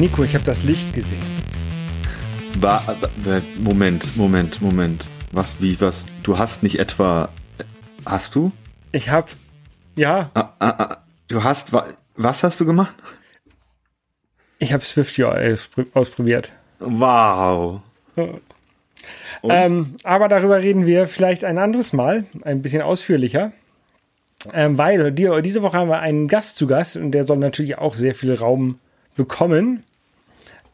Nico, ich habe das Licht gesehen. Ba Moment, Moment, Moment. Was, wie, was? Du hast nicht etwa. Hast du? Ich hab. Ja. Ah, ah, ah, du hast. Was hast du gemacht? Ich habe Swift ausprobiert. Wow. Ähm, aber darüber reden wir vielleicht ein anderes Mal, ein bisschen ausführlicher. Ähm, weil die, diese Woche haben wir einen Gast zu Gast und der soll natürlich auch sehr viel Raum bekommen.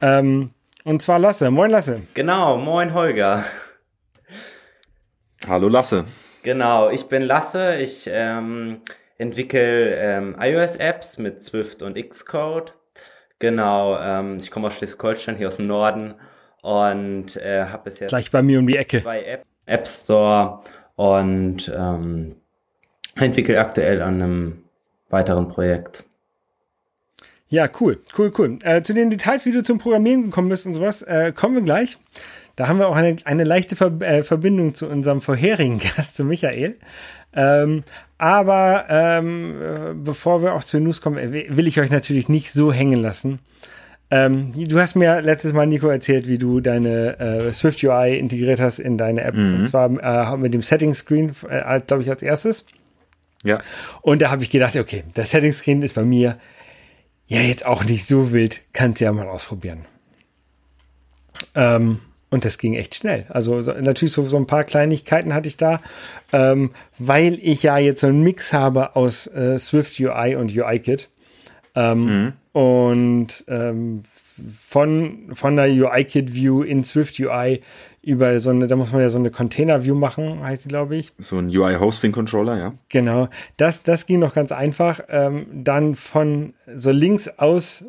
Ähm, und zwar Lasse. Moin Lasse. Genau, moin Holger. Hallo Lasse. Genau, ich bin Lasse. Ich ähm, entwickle ähm, iOS-Apps mit Swift und Xcode. Genau, ähm, ich komme aus Schleswig-Holstein, hier aus dem Norden und äh, habe bisher gleich bei mir um die Ecke bei App, App Store und ähm, entwickle aktuell an einem weiteren Projekt. Ja, cool, cool, cool. Äh, zu den Details, wie du zum Programmieren gekommen bist und sowas, äh, kommen wir gleich. Da haben wir auch eine, eine leichte Ver äh, Verbindung zu unserem vorherigen Gast, zu Michael. Ähm, aber ähm, äh, bevor wir auch zu News kommen, äh, will ich euch natürlich nicht so hängen lassen. Ähm, du hast mir letztes Mal, Nico, erzählt, wie du deine äh, Swift UI integriert hast in deine App. Mhm. Und zwar äh, mit dem Settings Screen, äh, glaube ich, als erstes. Ja. Und da habe ich gedacht, okay, der Settings Screen ist bei mir ja jetzt auch nicht so wild, kannst ja mal ausprobieren. Ähm, und das ging echt schnell. Also so, natürlich so, so ein paar Kleinigkeiten hatte ich da, ähm, weil ich ja jetzt so einen Mix habe aus äh, Swift UI und UIKit. Ähm, mhm. Und ähm, von, von der UI-Kit-View in Swift UI über so eine, da muss man ja so eine Container-View machen, heißt die, glaube ich. So ein UI-Hosting-Controller, ja. Genau. Das, das ging noch ganz einfach. Ähm, dann von so links aus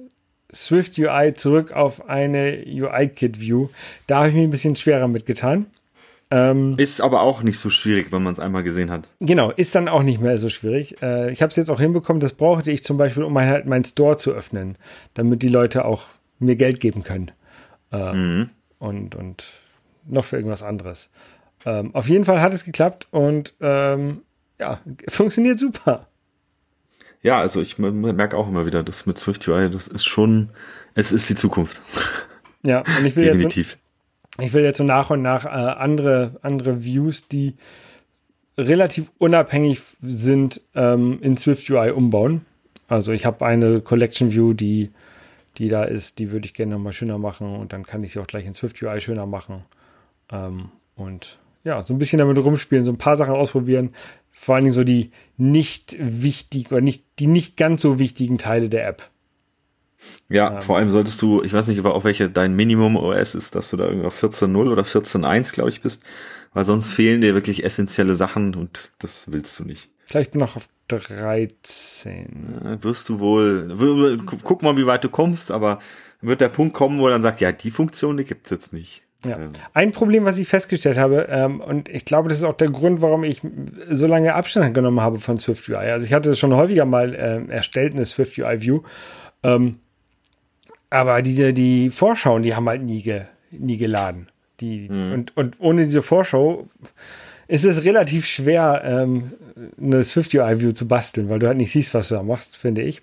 Swift UI zurück auf eine UI-Kit-View. Da habe ich mir ein bisschen schwerer mitgetan. Ähm, ist aber auch nicht so schwierig, wenn man es einmal gesehen hat. Genau, ist dann auch nicht mehr so schwierig. Äh, ich habe es jetzt auch hinbekommen, das brauchte ich zum Beispiel, um mein, halt mein Store zu öffnen, damit die Leute auch mir Geld geben können. Äh, mhm. Und, und noch für irgendwas anderes. Ähm, auf jeden Fall hat es geklappt und ähm, ja, funktioniert super. Ja, also ich merke auch immer wieder, das mit Swift UI, das ist schon, es ist die Zukunft. Ja, und ich will Definitiv. jetzt ich will jetzt so nach und nach äh, andere, andere Views, die relativ unabhängig sind, ähm, in Swift UI umbauen. Also ich habe eine Collection View, die, die da ist, die würde ich gerne nochmal schöner machen und dann kann ich sie auch gleich in Swift UI schöner machen. Ähm, und ja, so ein bisschen damit rumspielen, so ein paar Sachen ausprobieren. Vor allen Dingen so die nicht wichtigen oder nicht, die nicht ganz so wichtigen Teile der App. Ja, ähm, vor allem solltest du, ich weiß nicht, auf welche dein Minimum OS ist, dass du da irgendwie auf 14.0 oder 14.1, glaube ich, bist, weil sonst fehlen dir wirklich essentielle Sachen und das willst du nicht. Vielleicht bin ich noch auf 13. Ja, wirst du wohl, guck mal, wie weit du kommst, aber wird der Punkt kommen, wo er dann sagt, ja, die Funktion, die gibt's jetzt nicht. Ja. Ähm. Ein Problem, was ich festgestellt habe, ähm, und ich glaube, das ist auch der Grund, warum ich so lange Abstand genommen habe von Swift UI. Also ich hatte es schon häufiger mal ähm, erstellt, eine Swift UI View. Ähm, aber diese, die Vorschauen, die haben halt nie, ge, nie geladen. Die, mhm. und, und ohne diese Vorschau ist es relativ schwer, ähm, eine Swift UI View zu basteln, weil du halt nicht siehst, was du da machst, finde ich.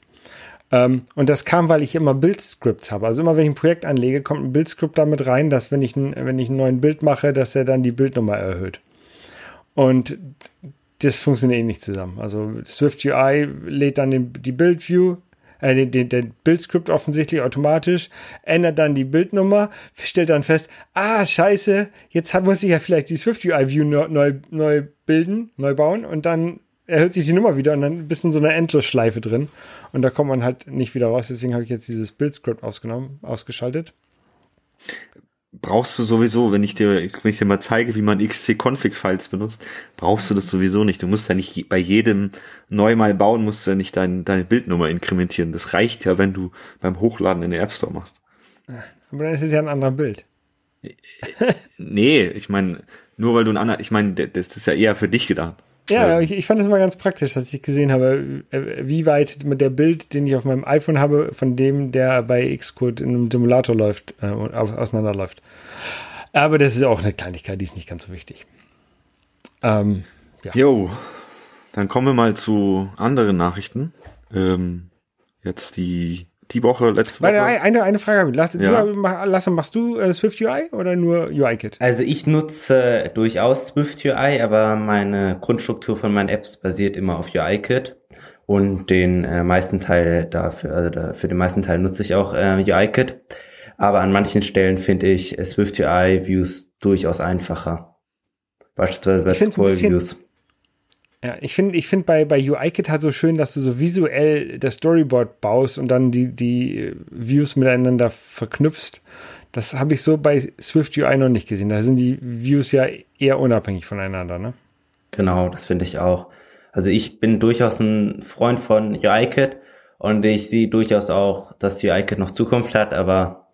Ähm, und das kam, weil ich immer Bildscripts habe. Also immer, wenn ich ein Projekt anlege, kommt ein Bildscript damit rein, dass wenn ich, ein, wenn ich ein neues Bild mache, dass er dann die Bildnummer erhöht. Und das funktioniert eh nicht zusammen. Also Swift UI lädt dann den, die Bildview, äh, den, den, den Bildscript offensichtlich automatisch, ändert dann die Bildnummer, stellt dann fest, ah, scheiße, jetzt muss ich ja vielleicht die Swift UI View neu, neu bilden, neu bauen und dann erhöht sich die Nummer wieder und dann bist du in so einer Endlosschleife drin und da kommt man halt nicht wieder raus, deswegen habe ich jetzt dieses Bildscript ausgenommen, ausgeschaltet brauchst du sowieso, wenn ich dir, wenn ich dir mal zeige, wie man XC-Config-Files benutzt, brauchst du das sowieso nicht. Du musst ja nicht bei jedem neu mal bauen, musst du ja nicht dein, deine Bildnummer inkrementieren. Das reicht ja, wenn du beim Hochladen in den App Store machst. Aber dann ist es ja ein anderer Bild. nee, ich meine, nur weil du ein anderer, ich meine, das ist ja eher für dich gedacht. Ja, ich, ich fand es mal ganz praktisch, dass ich gesehen habe, äh, wie weit mit der Bild, den ich auf meinem iPhone habe, von dem, der bei Xcode in einem Simulator läuft, äh, auseinanderläuft. Aber das ist auch eine Kleinigkeit, die ist nicht ganz so wichtig. Ähm, ja. Jo, dann kommen wir mal zu anderen Nachrichten. Ähm, jetzt die die Woche, letzte Warte, Woche. eine, eine Frage habe ich. Lasse, Ja. du, mach- Lasse, machst du äh, Swift UI oder nur UI-Kit? Also ich nutze durchaus Swift UI, aber meine Grundstruktur von meinen Apps basiert immer auf UIKit und den äh, meisten Teil dafür, also da, für den meisten Teil nutze ich auch äh, UIKit. Aber an manchen Stellen finde ich äh, Swift UI Views durchaus einfacher. Beispielsweise bei Scroll bisschen- Views. Ja, ich finde ich find bei, bei UI-Kit halt so schön, dass du so visuell das Storyboard baust und dann die, die äh, Views miteinander verknüpfst. Das habe ich so bei Swift UI noch nicht gesehen. Da sind die Views ja eher unabhängig voneinander, ne? Genau, das finde ich auch. Also ich bin durchaus ein Freund von UIKit und ich sehe durchaus auch, dass UIKit noch Zukunft hat, aber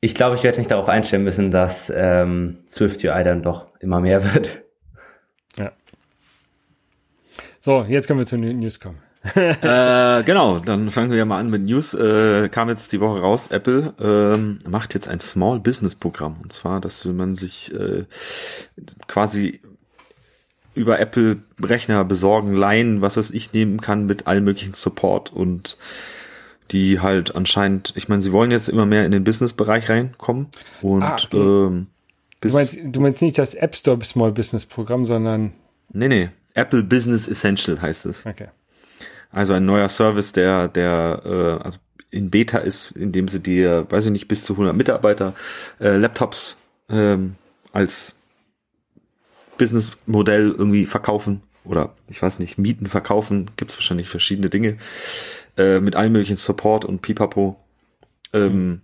ich glaube, ich werde nicht darauf einstellen müssen, dass ähm, Swift UI dann doch immer mehr wird. So, jetzt können wir zu den News kommen. äh, genau, dann fangen wir mal an mit News. Äh, kam jetzt die Woche raus, Apple ähm, macht jetzt ein Small Business Programm. Und zwar, dass man sich äh, quasi über Apple Rechner besorgen, leihen, was weiß ich, nehmen kann mit allem möglichen Support und die halt anscheinend, ich meine, sie wollen jetzt immer mehr in den Business-Bereich reinkommen und Ah, okay. ähm, Du meinst, du meinst nicht das App Store Small Business Programm, sondern nee, nee, Apple Business Essential heißt es. okay. Also ein neuer Service, der, der äh, also in Beta ist, in dem sie dir, weiß ich nicht, bis zu 100 Mitarbeiter äh, Laptops ähm, als Businessmodell irgendwie verkaufen oder ich weiß nicht, mieten, verkaufen, gibt's wahrscheinlich verschiedene Dinge äh, mit allem möglichen Support und Pipapo. Ähm,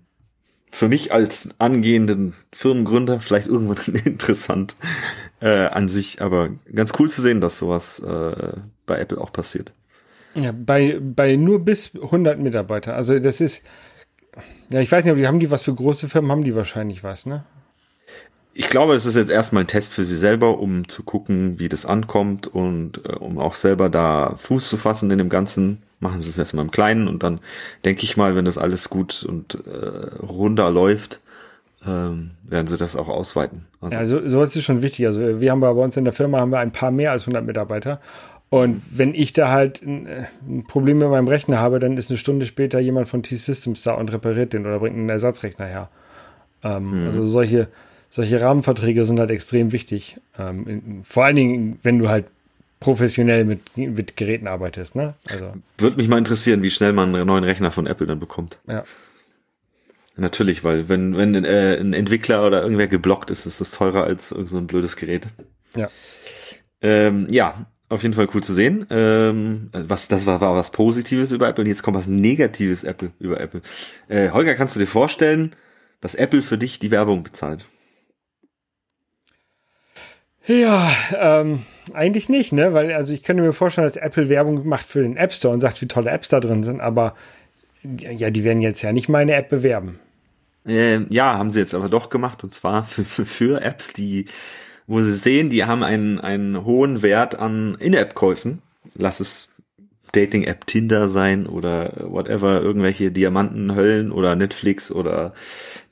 für mich als angehenden Firmengründer vielleicht irgendwann interessant äh, an sich, aber ganz cool zu sehen, dass sowas äh, bei Apple auch passiert. Ja, bei, bei nur bis 100 Mitarbeiter. Also das ist, ja, ich weiß nicht, ob die haben die was für große Firmen, haben die wahrscheinlich was, ne? Ich glaube, es ist jetzt erstmal ein Test für sie selber, um zu gucken, wie das ankommt und äh, um auch selber da Fuß zu fassen in dem Ganzen. Machen sie es erstmal im Kleinen und dann denke ich mal, wenn das alles gut und äh, runder läuft, ähm, werden sie das auch ausweiten. Also, Ja, so, sowas ist schon wichtig. Also wir haben bei uns in der Firma haben wir ein paar mehr als 100 Mitarbeiter. Und wenn ich da halt ein, äh, ein Problem mit meinem Rechner habe, dann ist eine Stunde später jemand von T-Systems da und repariert den oder bringt einen Ersatzrechner her. Ähm, Also solche, solche Rahmenverträge sind halt extrem wichtig. Ähm, vor allen Dingen, wenn du halt professionell mit, mit Geräten arbeitest. Ne? Also, Würde mich mal interessieren, wie schnell man einen neuen Rechner von Apple dann bekommt. ja. Natürlich, weil wenn, wenn äh, ein Entwickler oder irgendwer geblockt ist, ist das teurer als irgend so ein blödes Gerät. Ja. Ähm, ja, auf jeden Fall cool zu sehen. Ähm, was, das war, war was Positives über Apple. Jetzt kommt was Negatives Apple über Apple. Äh, Holger, kannst du dir vorstellen, dass Apple für dich die Werbung bezahlt? Ja, ähm, eigentlich nicht, ne? Weil, also ich könnte mir vorstellen, dass Apple Werbung macht für den App Store und sagt, wie tolle Apps da drin sind, aber ja, die werden jetzt ja nicht meine App bewerben. Ähm, ja, haben sie jetzt aber doch gemacht und zwar für, für, für Apps, die, wo sie sehen, die haben einen, einen hohen Wert an In-App-Käufen. Lass es Dating-App Tinder sein oder whatever, irgendwelche Diamantenhöllen oder Netflix oder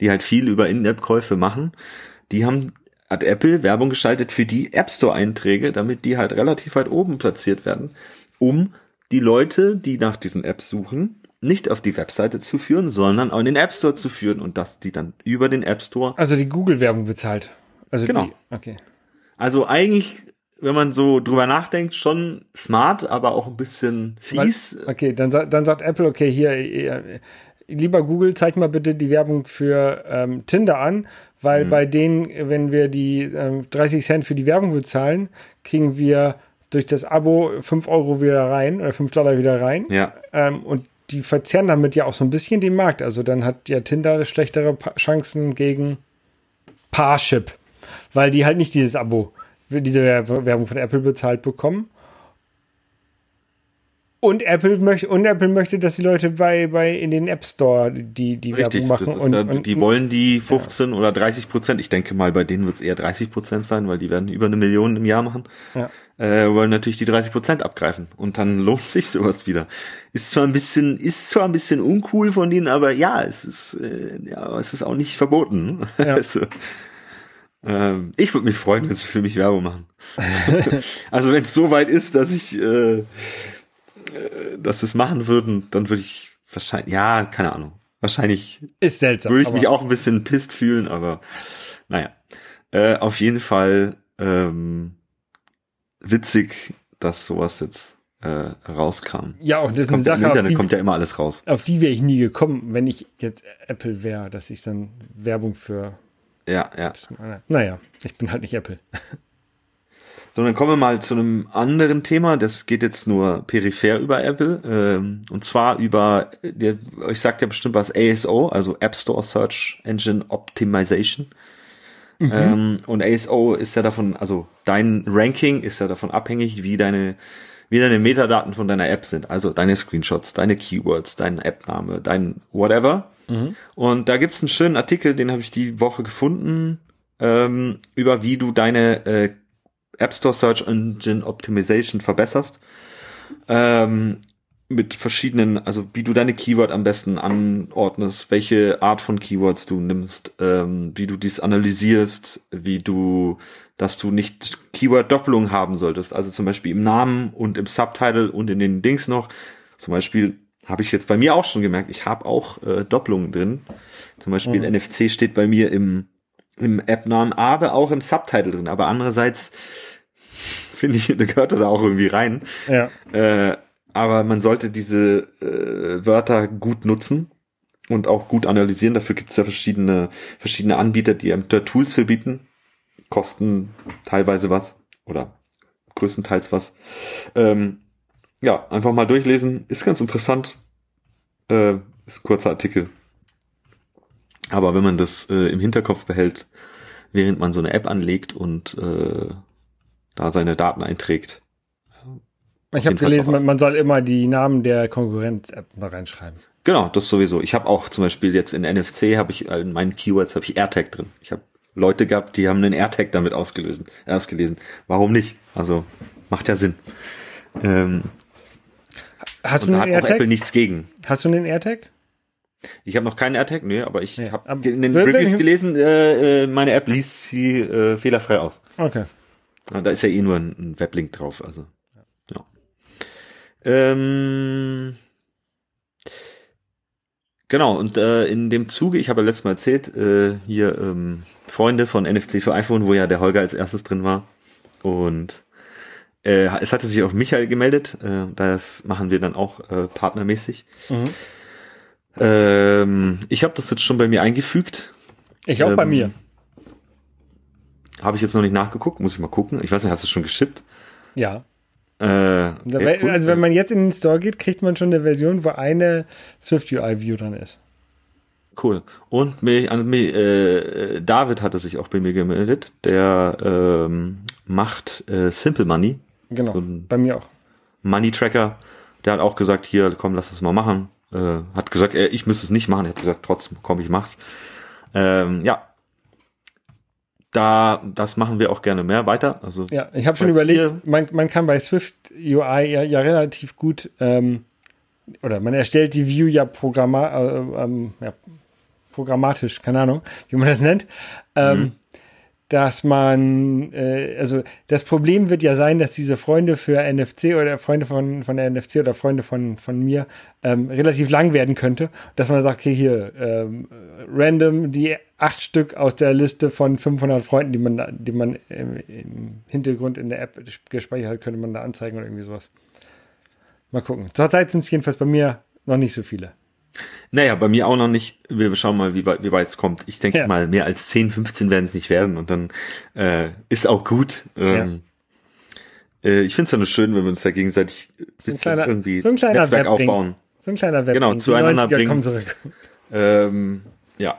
die halt viel über In-App-Käufe machen. Die haben, hat Apple Werbung geschaltet für die App Store-Einträge, damit die halt relativ weit oben platziert werden, um die Leute, die nach diesen Apps suchen, nicht auf die Webseite zu führen, sondern auch in den App Store zu führen und dass die dann über den App Store. Also die Google-Werbung bezahlt. Also Genau. Die, okay. Also eigentlich, wenn man so drüber nachdenkt, schon smart, aber auch ein bisschen fies. Okay, dann, dann sagt Apple, okay, hier, äh, lieber Google, zeig mal bitte die Werbung für ähm, Tinder an, Mhm. weil bei denen, wenn wir die ähm, 30 Cent für die Werbung bezahlen, kriegen wir durch das Abo 5 Euro wieder rein oder 5 Dollar wieder rein. Ja, Ähm, und die verzerren damit ja auch so ein bisschen den Markt. Also dann hat ja Tinder schlechtere Pa- Chancen gegen Parship, weil die halt nicht dieses Abo, diese Wer- Werbung von Apple bezahlt bekommen. Und Apple möchte, und Apple möchte, dass die Leute bei, bei in den App Store die, die richtig. Werbung machen. Das ist und, ja, und, die wollen die 15 oder 30 Prozent. Ich denke mal, bei denen wird es eher 30 Prozent sein, weil die werden über eine Million im Jahr machen. Ja. Äh, wollen natürlich die 30 Prozent abgreifen. Und dann lohnt sich sowas wieder. Ist zwar ein bisschen, ist zwar ein bisschen uncool von denen, aber ja, es ist, äh, ja, es ist auch nicht verboten. ne? Ja. also, ähm, ich würde mich freuen, wenn sie für mich Werbung machen. also wenn es so weit ist, dass ich, äh, dass sie es machen würden, dann würde ich wahrscheinlich, ja, keine Ahnung. Wahrscheinlich Ist seltsam. würde ich mich auch ein bisschen pisst fühlen, aber naja. Äh, auf jeden Fall ähm, witzig, dass sowas jetzt äh, rauskam. Ja, und das ist eine Kommt Im Sache, auf Internet die, kommt ja immer alles raus. auf die wäre ich nie gekommen, wenn ich jetzt Apple wäre, dass ich dann Werbung für. Ja, ja. Naja, ich bin halt nicht Apple. So, dann kommen wir mal zu einem anderen Thema. Das geht jetzt nur peripher über Apple. Ähm, und zwar über, ich sagt ja bestimmt was, ASO, also App Store Search Engine Optimization. Ähm, und ASO ist ja davon, also dein Ranking ist ja davon abhängig, wie deine, wie deine Metadaten von deiner App sind. Also deine Screenshots, deine Keywords, dein App-Name, dein whatever. Und da gibt's einen schönen Artikel, den habe ich die Woche gefunden, ähm, über wie du deine äh, App Store Search Engine Optimization verbesserst. Ähm, mit verschiedenen, also wie du deine Keyword am besten anordnest, welche Art von Keywords du nimmst, ähm, wie du dies analysierst, wie du, dass du nicht Keyword-Doppelung haben solltest, also zum Beispiel im Namen und im Subtitle und in den Dings noch. Zum Beispiel habe ich jetzt bei mir auch schon gemerkt, ich habe auch äh, Doppelungen drin. Zum Beispiel NFC steht bei mir im, im App-Namen, aber auch im Subtitle drin. Aber andererseits finde ich, da gehört er da auch irgendwie rein. Ja. Äh, aber man sollte diese äh, Wörter gut nutzen und auch gut analysieren. Dafür gibt es ja verschiedene, verschiedene Anbieter, die einem da Tools für bieten. Kosten teilweise was oder größtenteils was. Ähm, ja, einfach mal durchlesen. Ist ganz interessant. Äh, ist ein kurzer Artikel. Aber wenn man das äh, im Hinterkopf behält, während man so eine App anlegt und äh, da seine Daten einträgt, Ich habe gelesen, man, man soll immer die Namen der Konkurrenz-App da reinschreiben. Genau, das sowieso. Ich habe auch zum Beispiel jetzt in NFC habe ich äh, in meinen Keywords habe ich AirTag drin. Ich habe Leute gehabt, die haben einen AirTag damit ausgelösen, äh, ausgelesen. Warum nicht? Also macht ja Sinn. Ähm, Hast und du da einen hat auch Apple AirTag? nichts gegen. Hast du einen AirTag? Ich habe noch keinen AirTag, nee, aber ich Ja, habe in den Reviews gelesen, äh, äh, meine App liest sie äh, fehlerfrei aus. Okay. Ja, Da ist ja eh nur ein, ein Weblink drauf, also. Ja. Ähm, genau, und äh, in dem Zuge, ich habe ja letztes Mal erzählt, äh, hier ähm, Freunde von NFC für iPhone, wo ja der Holger als erstes drin war. Und äh, es hatte sich auch Michael gemeldet, äh, das machen wir dann auch äh, partnermäßig. Mhm. Ähm, ich habe das jetzt schon bei mir eingefügt. Ich auch bei Ähm, mir. Habe ich jetzt noch nicht nachgeguckt, muss ich mal gucken. Ich weiß nicht, hast du es schon geschippt? Ja. Äh, cool. Also wenn man jetzt in den Store geht, kriegt man schon eine Version, wo eine Swift UI View dran ist. Cool. Und mich, an mich, äh, David hatte sich auch bei mir gemeldet. Der ähm, macht äh, Simple Money, Genau. So bei mir auch. Money Tracker. Der hat auch gesagt, hier, komm, lass das mal machen. Äh, hat gesagt, äh, ich müsste es nicht machen. Er hat gesagt, trotzdem, komm, ich mach's. Ähm, ja. Da, das machen wir auch gerne mehr weiter. Also Ja, ich habe schon überlegt, man, man kann bei Swift UI ja, ja relativ gut ähm, oder man erstellt die View ja, programma äh, ähm, ja programmatisch, keine Ahnung, wie man das nennt, ähm, Mhm. Dass man, äh, also das Problem wird ja sein, dass diese Freunde für NFC oder Freunde von, von der NFC oder Freunde von, von mir ähm, relativ lang werden könnte, dass man sagt, okay, hier, ähm, random die acht Stück aus der Liste von 500 Freunden, die man, die man im, im Hintergrund in der App gespeichert hat, könnte man da anzeigen oder irgendwie sowas. Mal gucken. Zurzeit sind es jedenfalls bei mir noch nicht so viele. Naja, bei mir auch noch nicht. Wir schauen mal, wie weit, wie weit es kommt. Ich denke Ja. mal, mehr als 10, 15 werden es nicht werden und dann äh, ist auch gut. Ähm, äh, ich finde es ja nur schön, wenn wir uns da gegenseitig ein bisschen kleiner- irgendwie so ein kleiner Netzwerk Webring. aufbauen. So ein kleiner Web. Genau, zueinander 90er bringen. Ähm, ja,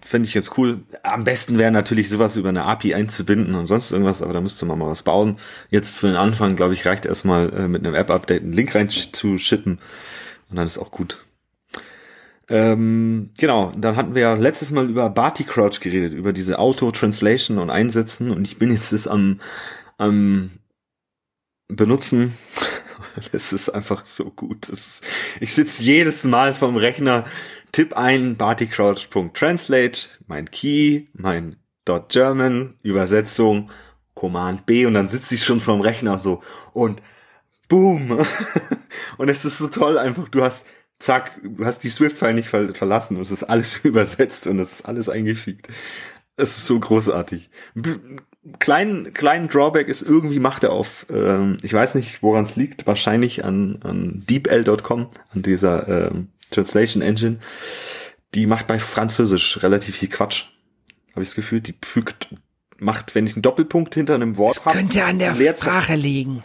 finde ich ganz cool. Am besten wäre natürlich sowas über eine API einzubinden und sonst irgendwas, aber da müsste man mal was bauen. Jetzt für den Anfang, glaube ich, reicht erstmal äh, mit einem App-Update einen Link rein zu schippen und dann ist auch gut. Ähm, genau, dann hatten wir ja letztes Mal über Barty Crouch geredet, über diese Auto-Translation und Einsetzen und ich bin jetzt das am, am benutzen. Es ist einfach so gut. Ist, ich sitze jedes Mal vom Rechner, tipp ein bartycrouch.translate, mein Key, mein .german, Übersetzung, Command B und dann sitze ich schon vom Rechner so und boom. und es ist so toll einfach. Du hast zack, du hast die Swift-File nicht ver verlassen und es ist alles übersetzt und es ist alles eingefügt. Es ist so großartig. Kleinen, kleinen Drawback ist irgendwie macht er auf, ähm, ich weiß nicht, woran es liegt, wahrscheinlich an, an DeepL.com, an dieser ähm, Translation Engine. Die macht bei Französisch relativ viel Quatsch. Habe ich das Gefühl, die fügt, macht, wenn ich einen Doppelpunkt hinter einem Wort habe. Könnte an der Sprache liegen.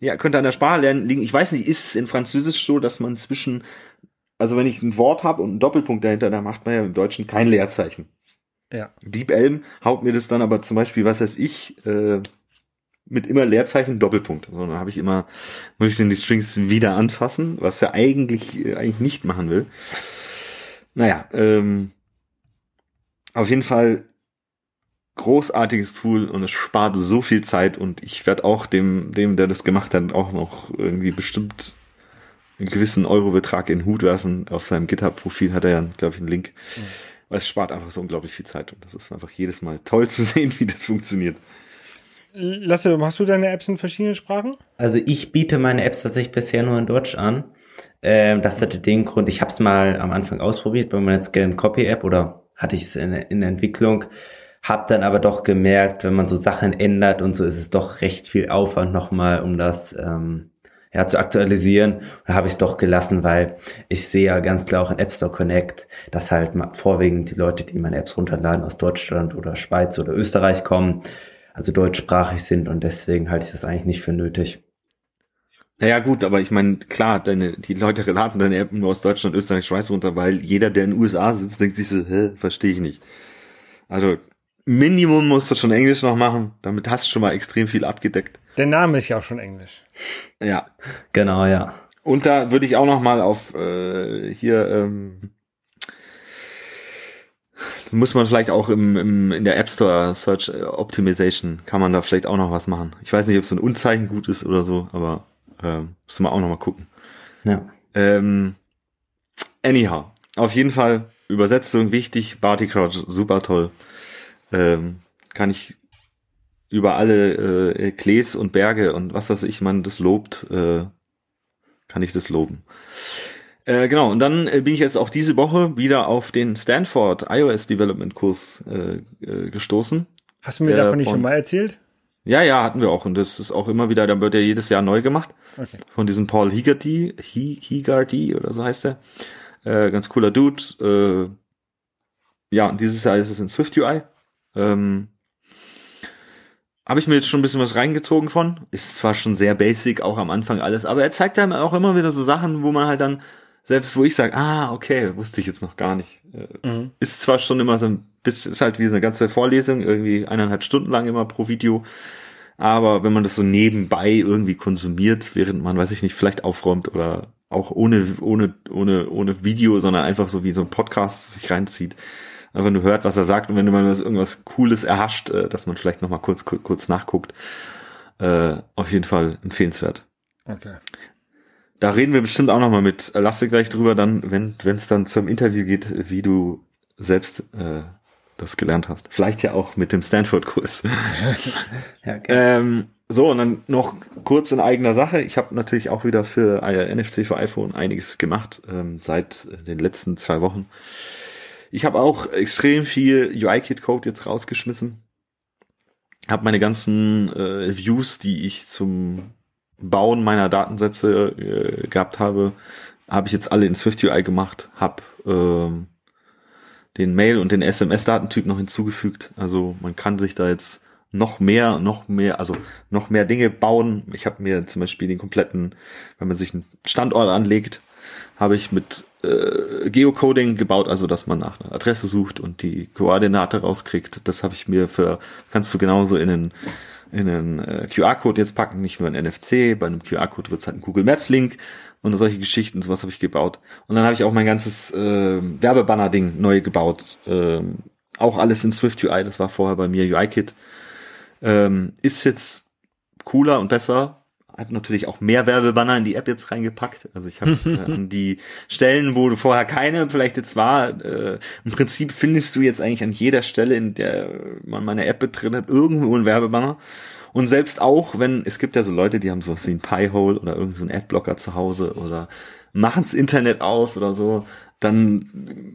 Ja, könnte an der Sprache lernen liegen. Ich weiß nicht, ist es in Französisch so, dass man zwischen, also wenn ich ein Wort habe und einen Doppelpunkt dahinter, da macht man ja im Deutschen kein Leerzeichen. Ja. Deep Elm haut mir das dann aber zum Beispiel, was weiß ich, äh, mit immer Leerzeichen Doppelpunkt. So, dann habe ich immer, muss ich denn die Strings wieder anfassen, was er eigentlich, äh, eigentlich nicht machen will. Naja, ähm, auf jeden Fall großartiges Tool und es spart so viel Zeit und ich werde auch dem, dem, der das gemacht hat, auch noch irgendwie bestimmt einen gewissen Eurobetrag in den Hut werfen. Auf seinem GitHub-Profil hat er ja, glaube ich, einen Link. Mhm. Weil es spart einfach so unglaublich viel Zeit und das ist einfach jedes Mal toll zu sehen, wie das funktioniert. Lasse, machst du deine Apps in verschiedenen Sprachen? Also ich biete meine Apps tatsächlich bisher nur in Deutsch an. Ähm, das hatte den Grund, ich habe es mal am Anfang ausprobiert bei meiner Scan Copy App oder hatte ich es in, in der Entwicklung hab dann aber doch gemerkt, wenn man so Sachen ändert und so, ist es doch recht viel Aufwand nochmal, um das ähm, ja, zu aktualisieren. Da habe ich es doch gelassen, weil ich sehe ja ganz klar auch in App Store Connect, dass halt vorwiegend die Leute, die meine Apps runterladen, aus Deutschland oder Schweiz oder Österreich kommen, also deutschsprachig sind und deswegen halte ich das eigentlich nicht für nötig. Naja gut, aber ich meine, klar, deine, die Leute laden deine App nur aus Deutschland, Österreich, Schweiz runter, weil jeder, der in den USA sitzt, denkt sich so, hä, verstehe ich nicht. Also Minimum musst du schon Englisch noch machen. Damit hast du schon mal extrem viel abgedeckt. Der Name ist ja auch schon Englisch. Ja. Genau, ja. Und da würde ich auch noch mal auf äh, hier ähm, muss man vielleicht auch im, im in der App Store Search Optimization kann man da vielleicht auch noch was machen. Ich weiß nicht, ob es so ein Unzeichen gut ist oder so, aber äh, muss man auch noch mal gucken. Ja. Ähm, anyhow, auf jeden Fall Übersetzung wichtig, Barty Crouch super toll ähm, kann ich über alle äh, Klees und Berge und was weiß ich, man das lobt, äh, kann ich das loben. Äh, genau, und dann äh, bin ich jetzt auch diese Woche wieder auf den Stanford iOS Development Kurs äh, äh, gestoßen. Hast du mir davon nicht schon mal erzählt? Ja, ja, hatten wir auch. Und das ist auch immer wieder, da wird ja jedes Jahr neu gemacht. Okay. Von diesem Paul Higarty, Higarty oder so heißt er. Äh, ganz cooler Dude. Äh, ja, und dieses Jahr ist es in Swift UI. Ähm, habe ich mir jetzt schon ein bisschen was reingezogen von. Ist zwar schon sehr basic, auch am Anfang alles, aber er zeigt einem auch immer wieder so Sachen, wo man halt dann, selbst wo ich sage, ah, okay, wusste ich jetzt noch gar nicht. Äh, mhm. Ist zwar schon immer so ein bisschen, ist halt wie so eine ganze Vorlesung, irgendwie eineinhalb Stunden lang immer pro Video. Aber wenn man das so nebenbei irgendwie konsumiert, während man, weiß ich nicht, vielleicht aufräumt oder auch ohne, ohne, ohne, ohne Video, sondern einfach so wie so ein Podcast sich reinzieht, einfach nur hört, was er sagt und wenn man irgendwas Cooles erhascht, äh, dass man vielleicht nochmal kurz, kurz nachguckt. Äh, auf jeden Fall empfehlenswert. Okay. Da reden wir bestimmt auch nochmal mit Lasse gleich drüber, dann, wenn es dann zum Interview geht, wie du selbst äh, das gelernt hast. Vielleicht ja auch mit dem Stanford-Kurs. ja, okay. ähm, so, und dann noch kurz in eigener Sache. Ich habe natürlich auch wieder für äh, NFC für iPhone einiges gemacht, ähm, seit den letzten zwei Wochen. Ich habe auch extrem viel UI-Kit-Code jetzt rausgeschmissen. Habe meine ganzen äh, Views, die ich zum Bauen meiner Datensätze äh, gehabt habe, habe ich jetzt alle in Swift UI gemacht. Habe ähm, den Mail- und den SMS-Datentyp noch hinzugefügt. Also man kann sich da jetzt noch mehr, noch mehr, also noch mehr Dinge bauen. Ich habe mir zum Beispiel den kompletten, wenn man sich einen Standort anlegt, habe ich mit äh, Geocoding gebaut, also dass man nach einer Adresse sucht und die Koordinate rauskriegt. Das habe ich mir für, kannst du genauso in einen, in einen äh, QR-Code jetzt packen, nicht nur ein NFC. Bei einem QR-Code wird es halt ein Google Maps-Link und solche Geschichten, sowas habe ich gebaut. Und dann habe ich auch mein ganzes äh, Werbebanner-Ding neu gebaut. Ähm, auch alles in Swift UI, das war vorher bei mir UI-Kit. Ähm, ist jetzt cooler und besser, hat natürlich auch mehr Werbebanner in die App jetzt reingepackt. Also ich habe äh, an die Stellen, wo du vorher keine vielleicht jetzt war, äh, im Prinzip findest du jetzt eigentlich an jeder Stelle, in der man meine App drin hat, irgendwo ein Werbebanner. Und selbst auch, wenn, es gibt ja so Leute, die haben sowas wie ein Pi-Hole oder irgend so einen Adblocker zu Hause oder machen's Internet aus oder so, dann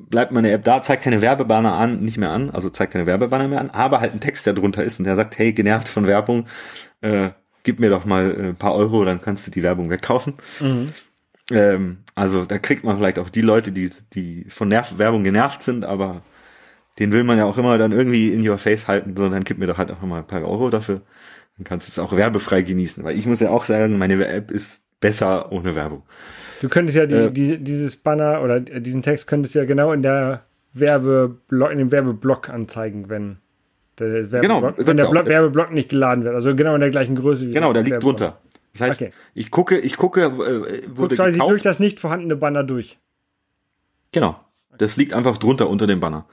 bleibt meine App da, zeigt keine Werbebanner an, nicht mehr an, also zeigt keine Werbebanner mehr an, aber halt ein Text, der drunter ist und der sagt, hey, genervt von Werbung, äh, gib mir doch mal äh, ein paar Euro, dann kannst du die Werbung wegkaufen. Mhm. Ähm, also da kriegt man vielleicht auch die Leute, die, die von Nerv Werbung genervt sind, aber den will man ja auch immer dann irgendwie in your face halten, sondern gib mir doch halt auch mal ein paar Euro dafür. Dann kannst du es auch werbefrei genießen, weil ich muss ja auch sagen, meine App ist besser ohne Werbung. Du könntest ja die, äh, die, dieses Banner oder diesen Text könntest ja genau in der Werbeblock, in dem Werbeblock anzeigen, wenn der Werbeblock, genau, wenn der Block, Werbeblock nicht geladen wird. Also genau in der gleichen Größe wie Genau, der liegt drunter. Das heißt, okay. ich gucke, ich gucke, äh, wurde Guck quasi durch das nicht vorhandene Banner durch. Genau. Das liegt einfach drunter unter dem Banner.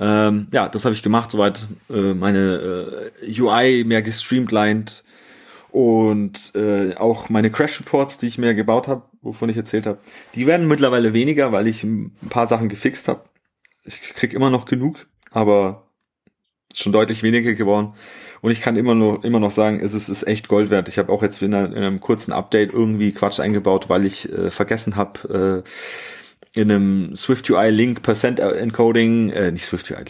Ähm, ja, das habe ich gemacht, soweit äh, meine äh, UI mehr gestreamlined und äh, auch meine Crash Reports, die ich mir gebaut habe, wovon ich erzählt habe, die werden mittlerweile weniger, weil ich ein paar Sachen gefixt habe. Ich krieg immer noch genug, aber schon deutlich weniger geworden. Und ich kann immer noch, immer noch sagen, es ist, ist echt Gold wert. Ich habe auch jetzt in, einer, in, einem kurzen Update irgendwie Quatsch eingebaut, weil ich äh, vergessen habe, äh, in einem SwiftUI Link Percent Encoding, äh, nicht SwiftUI, äh,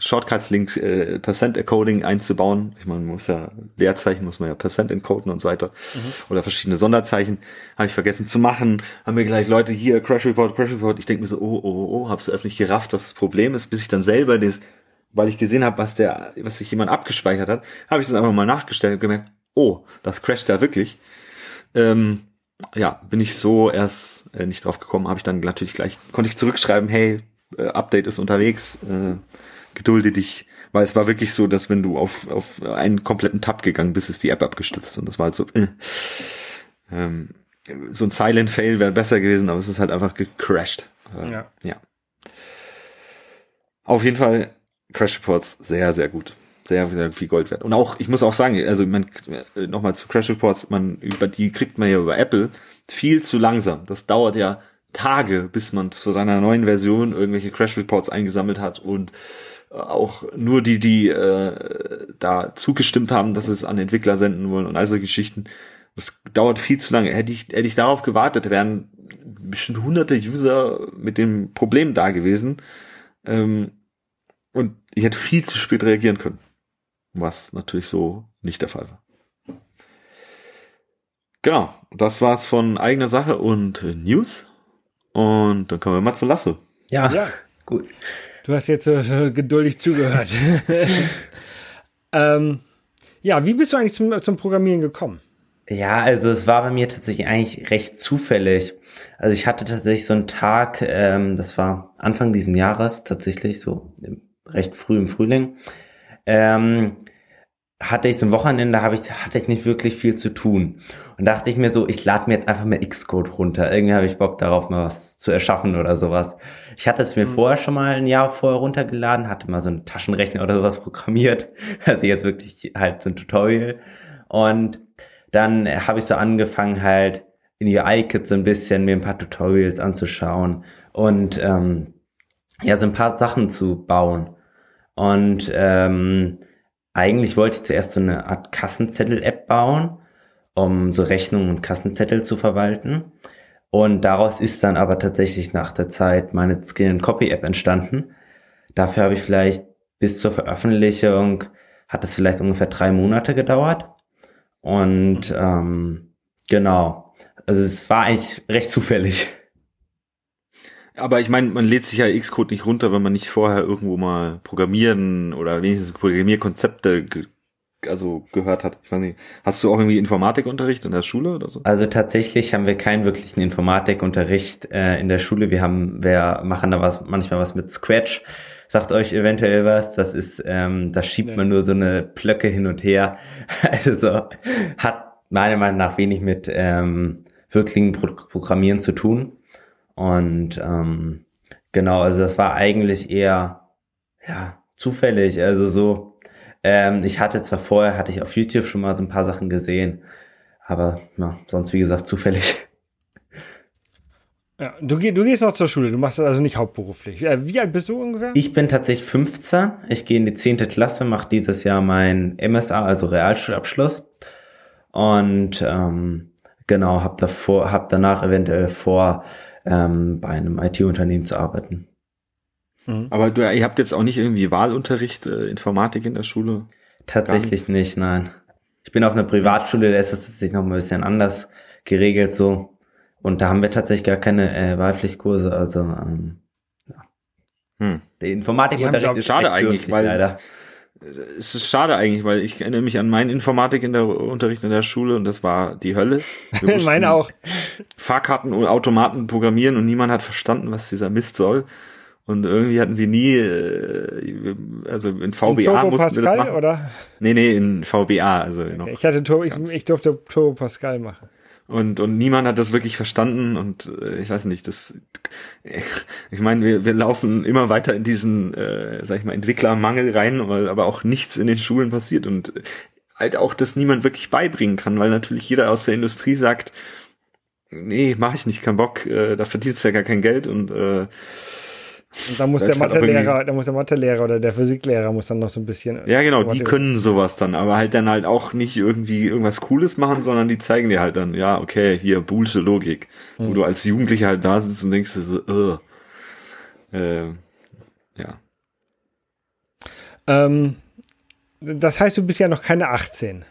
Shortcuts Link äh, Percent Encoding einzubauen. Ich meine, man muss ja Leerzeichen muss man ja Percent encoden und so weiter mhm. oder verschiedene Sonderzeichen. Habe ich vergessen zu machen. Haben mir gleich Leute hier Crash Report, Crash Report. Ich denke mir so, oh, oh, oh, oh, hab's erst nicht gerafft, was das Problem ist, bis ich dann selber das, weil ich gesehen habe, was der, was sich jemand abgespeichert hat, habe ich das einfach mal nachgestellt und gemerkt, oh, das crasht da wirklich. Ähm, ja, bin ich so erst äh, nicht drauf gekommen, habe ich dann natürlich gleich, konnte ich zurückschreiben, hey, äh, Update ist unterwegs, äh, gedulde dich, weil es war wirklich so, dass wenn du auf, auf einen kompletten Tab gegangen bist, ist die App abgestürzt und das war halt so, äh, ähm, so ein Silent Fail wäre besser gewesen, aber es ist halt einfach gecrashed. Äh, ja. ja. Auf jeden Fall Crash Reports sehr, sehr gut sehr, sehr viel Gold wert. Und auch, ich muss auch sagen, also man, äh, nochmal zu Crash Reports, man, über die kriegt man ja über Apple viel zu langsam. Das dauert ja Tage, bis man zu seiner neuen Version irgendwelche Crash Reports eingesammelt hat und äh, auch nur die, die äh, da zugestimmt haben, dass es an Entwickler senden wollen und all solche Geschichten. Das dauert viel zu lange. Hätte ich, hätte ich darauf gewartet, wären bestimmt hunderte User mit dem Problem da gewesen. Ähm, und ich hätte viel zu spät reagieren können was natürlich so nicht der Fall war. Genau, das war's von eigener Sache und News. Und dann kommen wir mal zu Lasse. Ja, ja. gut. Du hast jetzt so, so geduldig zugehört. ähm, ja, wie bist du eigentlich zum, zum Programmieren gekommen? Ja, also es war bei mir tatsächlich eigentlich recht zufällig. Also ich hatte tatsächlich so einen Tag, ähm, das war Anfang diesen Jahres tatsächlich, so recht früh im Frühling, ähm, hatte ich so ein Wochenende, habe ich, hatte ich nicht wirklich viel zu tun. Und dachte ich mir so, ich lade mir jetzt einfach mal Xcode runter. Irgendwie habe ich Bock darauf, mal was zu erschaffen oder sowas. Ich hatte es mir mhm. vorher schon mal ein Jahr vorher runtergeladen, hatte mal so einen Taschenrechner oder sowas programmiert. Also jetzt wirklich halt so ein Tutorial. Und dann habe ich so angefangen halt in UI-Kit so ein bisschen mir ein paar Tutorials anzuschauen und ähm, ja, so ein paar Sachen zu bauen. Und ähm, eigentlich wollte ich zuerst so eine Art Kassenzettel-App bauen, um so Rechnungen und Kassenzettel zu verwalten. Und daraus ist dann aber tatsächlich nach der Zeit meine Skin Copy App entstanden. Dafür habe ich vielleicht bis zur Veröffentlichung hat es vielleicht ungefähr drei Monate gedauert. Und ähm, genau, also es war eigentlich recht zufällig. Aber ich meine, man lädt sich ja Xcode nicht runter, wenn man nicht vorher irgendwo mal programmieren oder wenigstens Programmierkonzepte ge also gehört hat. Ich weiß nicht, hast du auch irgendwie Informatikunterricht in der Schule oder so? Also tatsächlich haben wir keinen wirklichen Informatikunterricht äh, in der Schule. Wir haben, wir machen da was manchmal was mit Scratch. Sagt euch eventuell was, das ist, ähm, da schiebt nee. man nur so eine Plöcke hin und her. Also hat meiner Meinung nach wenig mit ähm, wirklichen Pro Programmieren zu tun. Und ähm, genau, also das war eigentlich eher ja zufällig. Also so, ähm, ich hatte zwar vorher, hatte ich auf YouTube schon mal so ein paar Sachen gesehen, aber ja, sonst wie gesagt zufällig. Ja, du, du gehst noch zur Schule, du machst das also nicht hauptberuflich. Äh, wie alt bist du ungefähr? Ich bin tatsächlich 15. Ich gehe in die 10. Klasse, mache dieses Jahr mein MSA, also Realschulabschluss. Und ähm, genau, habe davor, hab danach eventuell vor, ähm, bei einem IT-Unternehmen zu arbeiten. Mhm. Aber du, ihr habt jetzt auch nicht irgendwie Wahlunterricht, äh, Informatik in der Schule? Tatsächlich nicht, nein. Ich bin auf einer Privatschule, da ist das tatsächlich noch ein bisschen anders geregelt so. Und da haben wir tatsächlich gar keine äh, Wahlpflichtkurse, also ähm, ja. Hm. Der Informatikunterricht ist schade eigentlich, weil leider. Es ist schade eigentlich, weil ich erinnere mich an meinen Informatik in der Unterricht in der Schule und das war die Hölle. Meine auch. Fahrkarten und Automaten programmieren und niemand hat verstanden, was dieser Mist soll. Und irgendwie hatten wir nie, äh, also in VBA in mussten Pascal, wir das machen. oder? Nee, nee, in VBA, also noch. Ich hatte Turbo, ich, ich durfte Turbo Pascal machen. Und, und niemand hat das wirklich verstanden und äh, ich weiß nicht, das ich meine, wir, wir laufen immer weiter in diesen, äh, sag ich mal, Entwicklermangel rein, weil aber auch nichts in den Schulen passiert und halt auch das niemand wirklich beibringen kann, weil natürlich jeder aus der Industrie sagt, nee, mache ich nicht, keinen Bock, äh, da verdienst du ja gar kein Geld und äh, und da muss der halt Mathelehrer, halt da muss der Mathelehrer oder der Physiklehrer muss dann noch so ein bisschen. Ja, genau, die können sowas dann, aber halt dann halt auch nicht irgendwie irgendwas Cooles machen, sondern die zeigen dir halt dann, ja, okay, hier Bullsche Logik, hm. wo du als Jugendlicher halt da sitzt und denkst so, uh, äh, ja. Ähm, das heißt, du bist ja noch keine 18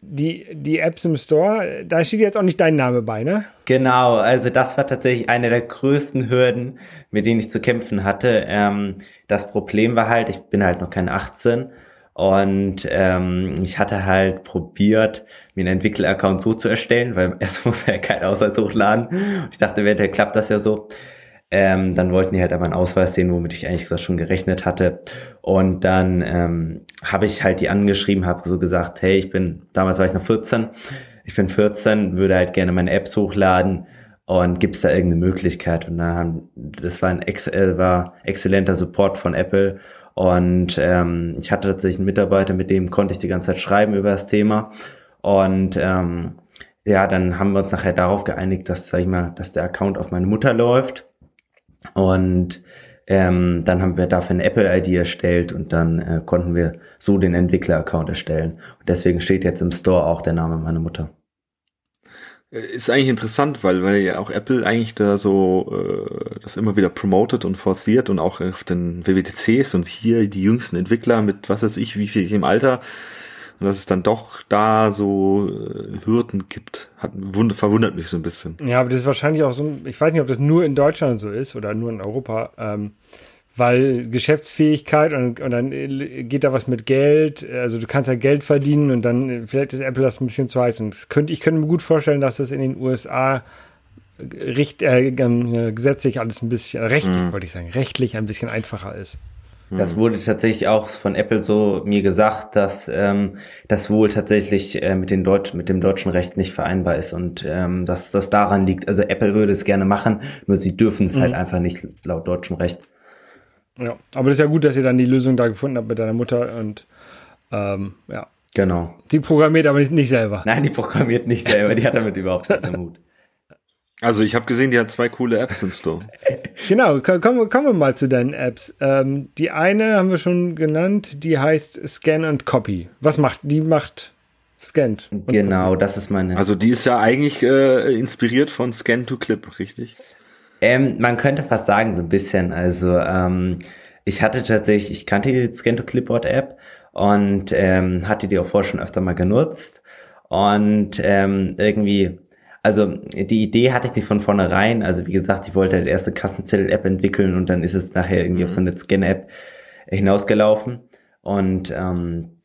die, die Apps im Store, da steht jetzt auch nicht dein Name bei, ne? Genau, also das war tatsächlich eine der größten Hürden, mit denen ich zu kämpfen hatte. Ähm, das Problem war halt, ich bin halt noch keine 18 und ähm, ich hatte halt probiert, mir einen Entwickler-Account so zu erstellen, weil erst muss er ja keinen Ausweis hochladen. Ich dachte, eventuell klappt das ja so. Ähm, dann wollten die halt aber einen Ausweis sehen, womit ich eigentlich schon gerechnet hatte. Und dann ähm, habe ich halt die angeschrieben, habe so gesagt, hey, ich bin, damals war ich noch 14, ich bin 14, würde halt gerne meine Apps hochladen und gibt's da irgendeine Möglichkeit? Und dann haben, das war ein ex äh, war exzellenter Support von Apple und ähm, ich hatte tatsächlich einen Mitarbeiter, mit dem konnte ich die ganze Zeit schreiben über das Thema und ähm, ja, dann haben wir uns nachher darauf geeinigt, dass, sag ich mal, dass der Account auf meine Mutter läuft und ähm, dann haben wir dafür eine Apple-ID erstellt und dann äh, konnten wir so den Entwickler-Account erstellen. Und deswegen steht jetzt im Store auch der Name meiner Mutter. Äh, ist eigentlich interessant, weil, weil ja auch Apple eigentlich da so äh, das immer wieder promotet und forciert und auch auf den WWDCs und hier die jüngsten Entwickler mit was weiß ich, wie viel im Alter und dass es dann doch da so äh, Hürden gibt, hat, wund, verwundert mich so ein bisschen. Ja, aber das ist wahrscheinlich auch so, ich weiß nicht, ob das nur in Deutschland so ist oder nur in Europa, ähm, weil Geschäftsfähigkeit und, und dann äh, geht da was mit Geld, also du kannst ja Geld verdienen und dann äh, vielleicht ist Apple das ein bisschen zu heiß und das könnte, ich könnte mir gut vorstellen, dass das in den USA richt, äh, gesetzlich alles ein bisschen, rechtlich mhm. wollte ich sagen, rechtlich ein bisschen einfacher ist. Das hm. wurde tatsächlich auch von Apple so mir gesagt, dass ähm, das wohl tatsächlich äh, mit, den Deutsch, mit dem deutschen Recht nicht vereinbar ist und ähm, dass das daran liegt. Also Apple würde es gerne machen, nur sie dürfen es halt mhm. halt einfach nicht laut deutschem Recht. Ja, aber das ist ja gut, dass ihr dann die Lösung da gefunden habt mit deiner Mutter und ähm, ja. Genau. Die programmiert aber nicht, nicht selber. Nein, die programmiert nicht selber, die hat damit überhaupt nichts am Hut. Also ich habe gesehen, die hat zwei coole Apps im Store. genau, kommen, kommen wir mal zu deinen Apps. Ähm, die eine haben wir schon genannt, die heißt Scan and Copy. Was macht die? Macht Scannt. Genau, das ist meine. Also die ist ja eigentlich äh, inspiriert von Scan to Clip, richtig? Ähm, man könnte fast sagen so ein bisschen. Also ähm, ich hatte tatsächlich, ich kannte die Scan to Clipboard App und ähm, hatte die auch vorher schon öfter mal genutzt und ähm, irgendwie also die Idee hatte ich nicht von vornherein. Also wie gesagt, ich wollte halt erst eine Kassenzettel-App entwickeln und dann ist es nachher irgendwie mhm. auf so eine Scan-App hinausgelaufen. Und ähm,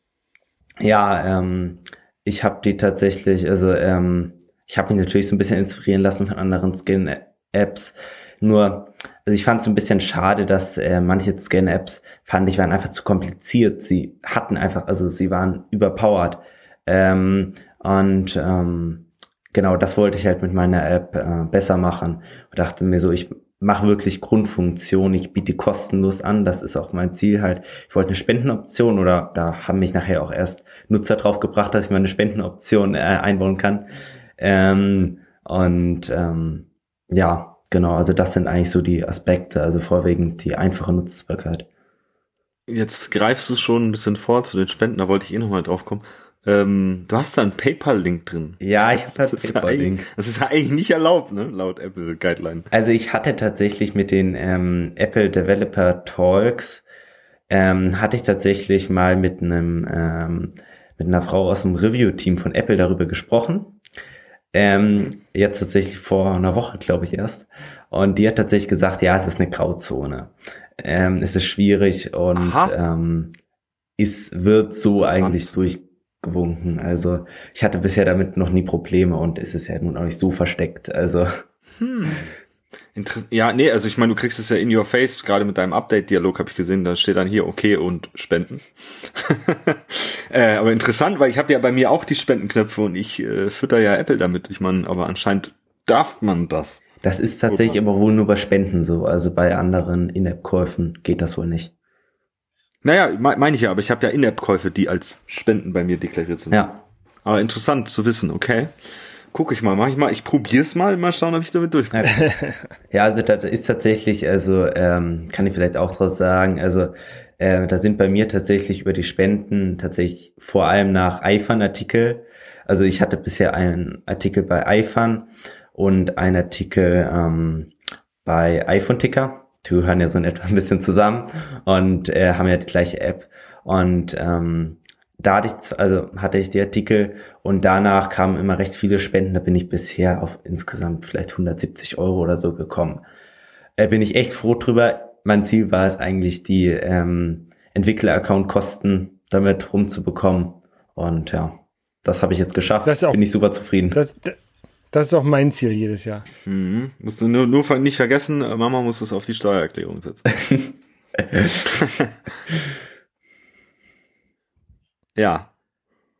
ja, ähm, ich habe die tatsächlich, also ähm, ich habe mich natürlich so ein bisschen inspirieren lassen von anderen Scan-Apps. Nur, also ich fand es ein bisschen schade, dass äh, manche Scan-Apps fand ich waren einfach zu kompliziert. Sie hatten einfach, also sie waren überpowered. Ähm, und ähm, genau das wollte ich halt mit meiner App äh, besser machen und dachte mir so, ich mache wirklich Grundfunktion, ich biete kostenlos an, das ist auch mein Ziel halt. Ich wollte eine Spendenoption oder da haben mich nachher auch erst Nutzer drauf gebracht, dass ich meine Spendenoption äh, einbauen kann. Ähm, und ähm, ja, genau, also das sind eigentlich so die Aspekte, also vorwiegend die einfache Nutzbarkeit. Jetzt greifst du schon ein bisschen vor zu den Spenden, da wollte ich eh nochmal drauf kommen. Ähm, du hast da einen PayPal-Link drin. Ja, ich habe da einen PayPal-Link. Das ist eigentlich nicht erlaubt, ne? Laut Apple Guideline. Also ich hatte tatsächlich mit den ähm, Apple Developer Talks ähm, hatte ich tatsächlich mal mit einem ähm, mit einer Frau aus dem Review-Team von Apple darüber gesprochen. Ähm, jetzt tatsächlich vor einer Woche, glaube ich, erst. Und die hat tatsächlich gesagt, ja, es ist eine Grauzone. Ähm, es ist schwierig und ähm, es wird so eigentlich durchgewunken. Also ich hatte bisher damit noch nie Probleme und es ist ja nun auch nicht so versteckt. Also hm. Interess ja, nee, also ich meine, du kriegst es ja in your face, gerade mit deinem Update-Dialog habe ich gesehen, da steht dann hier okay und Spenden. äh, aber interessant, weil ich habe ja bei mir auch die Spendenknöpfe und ich äh, fütter ja Apple damit. Ich meine, aber anscheinend darf man das. Das ist tatsächlich Oder? aber wohl nur bei Spenden so, also bei anderen In-App-Käufen geht das wohl nicht. Naja, meine ich ja, aber ich habe ja In-App-Käufe, die als Spenden bei mir deklariert sind. Ja. Aber interessant zu wissen, okay gucke ich mal, mach ich mal, ich probier's mal, mal schauen, ob ich damit durchkomme. ja, also das ist tatsächlich, also ähm, kann ich vielleicht auch draus sagen, also äh, da sind bei mir tatsächlich über die Spenden tatsächlich vor allem nach iPhone-Artikel. Also ich hatte bisher einen Artikel bei iPhone und einen Artikel ähm, bei iPhone-Ticker. Die gehören ja so in etwa ein bisschen zusammen und äh, haben ja die gleiche App. Und ähm, da hatte ich, also hatte ich die Artikel und danach kamen immer recht viele Spenden. Da bin ich bisher auf insgesamt vielleicht 170 Euro oder so gekommen. Äh, bin ich echt froh drüber. Mein Ziel war es eigentlich, die ähm, Entwickler-Account-Kosten damit rumzubekommen. Und ja, das habe ich jetzt geschafft. Auch, bin ich super zufrieden. Das, das ist auch mein Ziel jedes Jahr. Mhm. Musst du nur, nur nicht vergessen, Mama muss es auf die Steuererklärung setzen. Ja.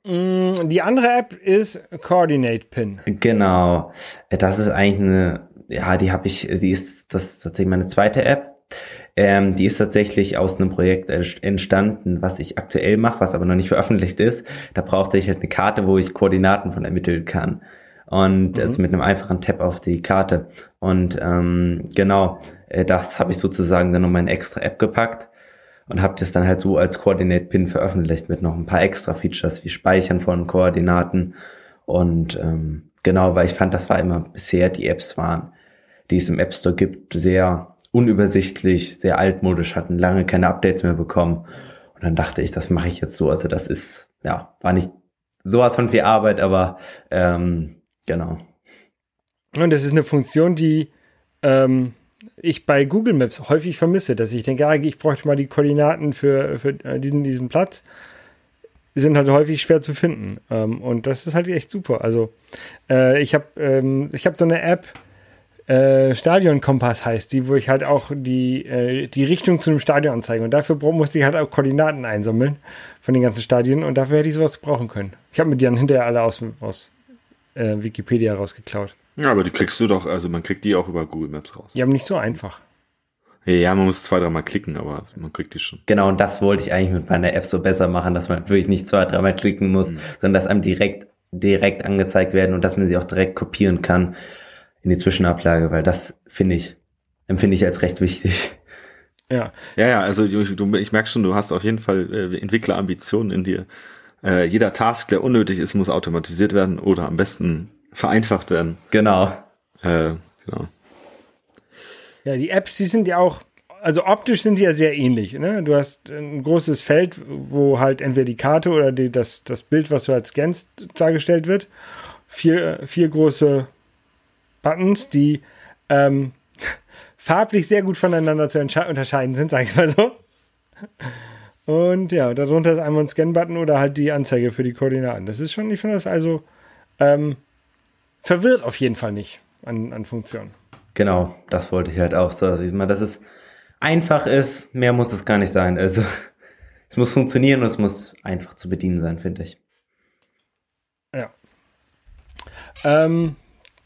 Mm, die andere App ist Coordinate Pin. Genau. Das ist eigentlich eine, ja, die habe ich, die ist, das ist tatsächlich meine zweite App. Ähm, die ist tatsächlich aus einem Projekt entstanden, was ich aktuell mache, was aber noch nicht veröffentlicht ist. Da brauchte ich halt eine Karte, wo ich Koordinaten von ermitteln kann. Und mhm. also mit einem einfachen Tab auf die Karte. Und ähm, genau, äh, das habe ich sozusagen dann um eine extra App gepackt und habe das dann halt so als Coordinate-Pin veröffentlicht mit noch ein paar extra Features wie Speichern von Koordinaten und ähm, genau, weil ich fand, das war immer bisher die Apps waren, die es im App Store gibt, sehr unübersichtlich, sehr altmodisch, hatten lange keine Updates mehr bekommen und dann dachte ich, das mache ich jetzt so, also das ist, ja, war nicht sowas von viel Arbeit, aber ähm, genau. Und das ist eine Funktion, die ähm, ich bei Google Maps häufig vermisse, dass ich denke, ja, ich bräuchte mal die Koordinaten für, für äh, diesen, diesen Platz. Die sind halt häufig schwer zu finden. Ähm, und das ist halt echt super. Also, äh, ich habe ähm, hab so eine App, äh, Stadion Kompass heißt die, wo ich halt auch die, äh, die Richtung zu einem Stadion anzeige. Und dafür musste ich halt auch Koordinaten einsammeln von den ganzen Stadien. Und dafür hätte ich sowas brauchen können. Ich habe mir die dann hinterher alle aus, aus äh, Wikipedia rausgeklaut. Ja, aber die kriegst du doch, also man kriegt die auch über Google Maps raus. Ja, aber nicht so einfach. Ja, man muss zwei, dreimal klicken, aber man kriegt die schon. Genau, und das wollte ich eigentlich mit meiner App so besser machen, dass man wirklich nicht zwei, dreimal klicken muss, mhm. sondern dass einem direkt, direkt angezeigt werden und dass man sie auch direkt kopieren kann in die Zwischenablage, weil das finde ich, empfinde ich als recht wichtig. Ja. Ja, ja, also du, ich merke schon, du hast auf jeden Fall äh, Entwicklerambitionen in dir. Äh, jeder Task, der unnötig ist, muss automatisiert werden oder am besten vereinfacht werden. Genau. Äh, genau. Ja, die Apps, die sind ja auch, also optisch sind die ja sehr ähnlich. Ne? Du hast ein großes Feld, wo halt entweder die Karte oder die, das, das Bild, was du halt scannst, dargestellt wird. Vier, vier große Buttons, die ähm, farblich sehr gut voneinander zu unterscheiden sind, sag ich mal so. Und ja, darunter ist einmal ein Scan-Button oder halt die Anzeige für die Koordinaten. Das ist schon, ich finde das also ähm, verwirrt auf jeden Fall nicht an, an Funktionen. Genau, das wollte ich halt auch so. Also, dass es einfach ist, mehr muss es gar nicht sein. Also es muss funktionieren und es muss einfach zu bedienen sein, finde ich. Ja. Ähm,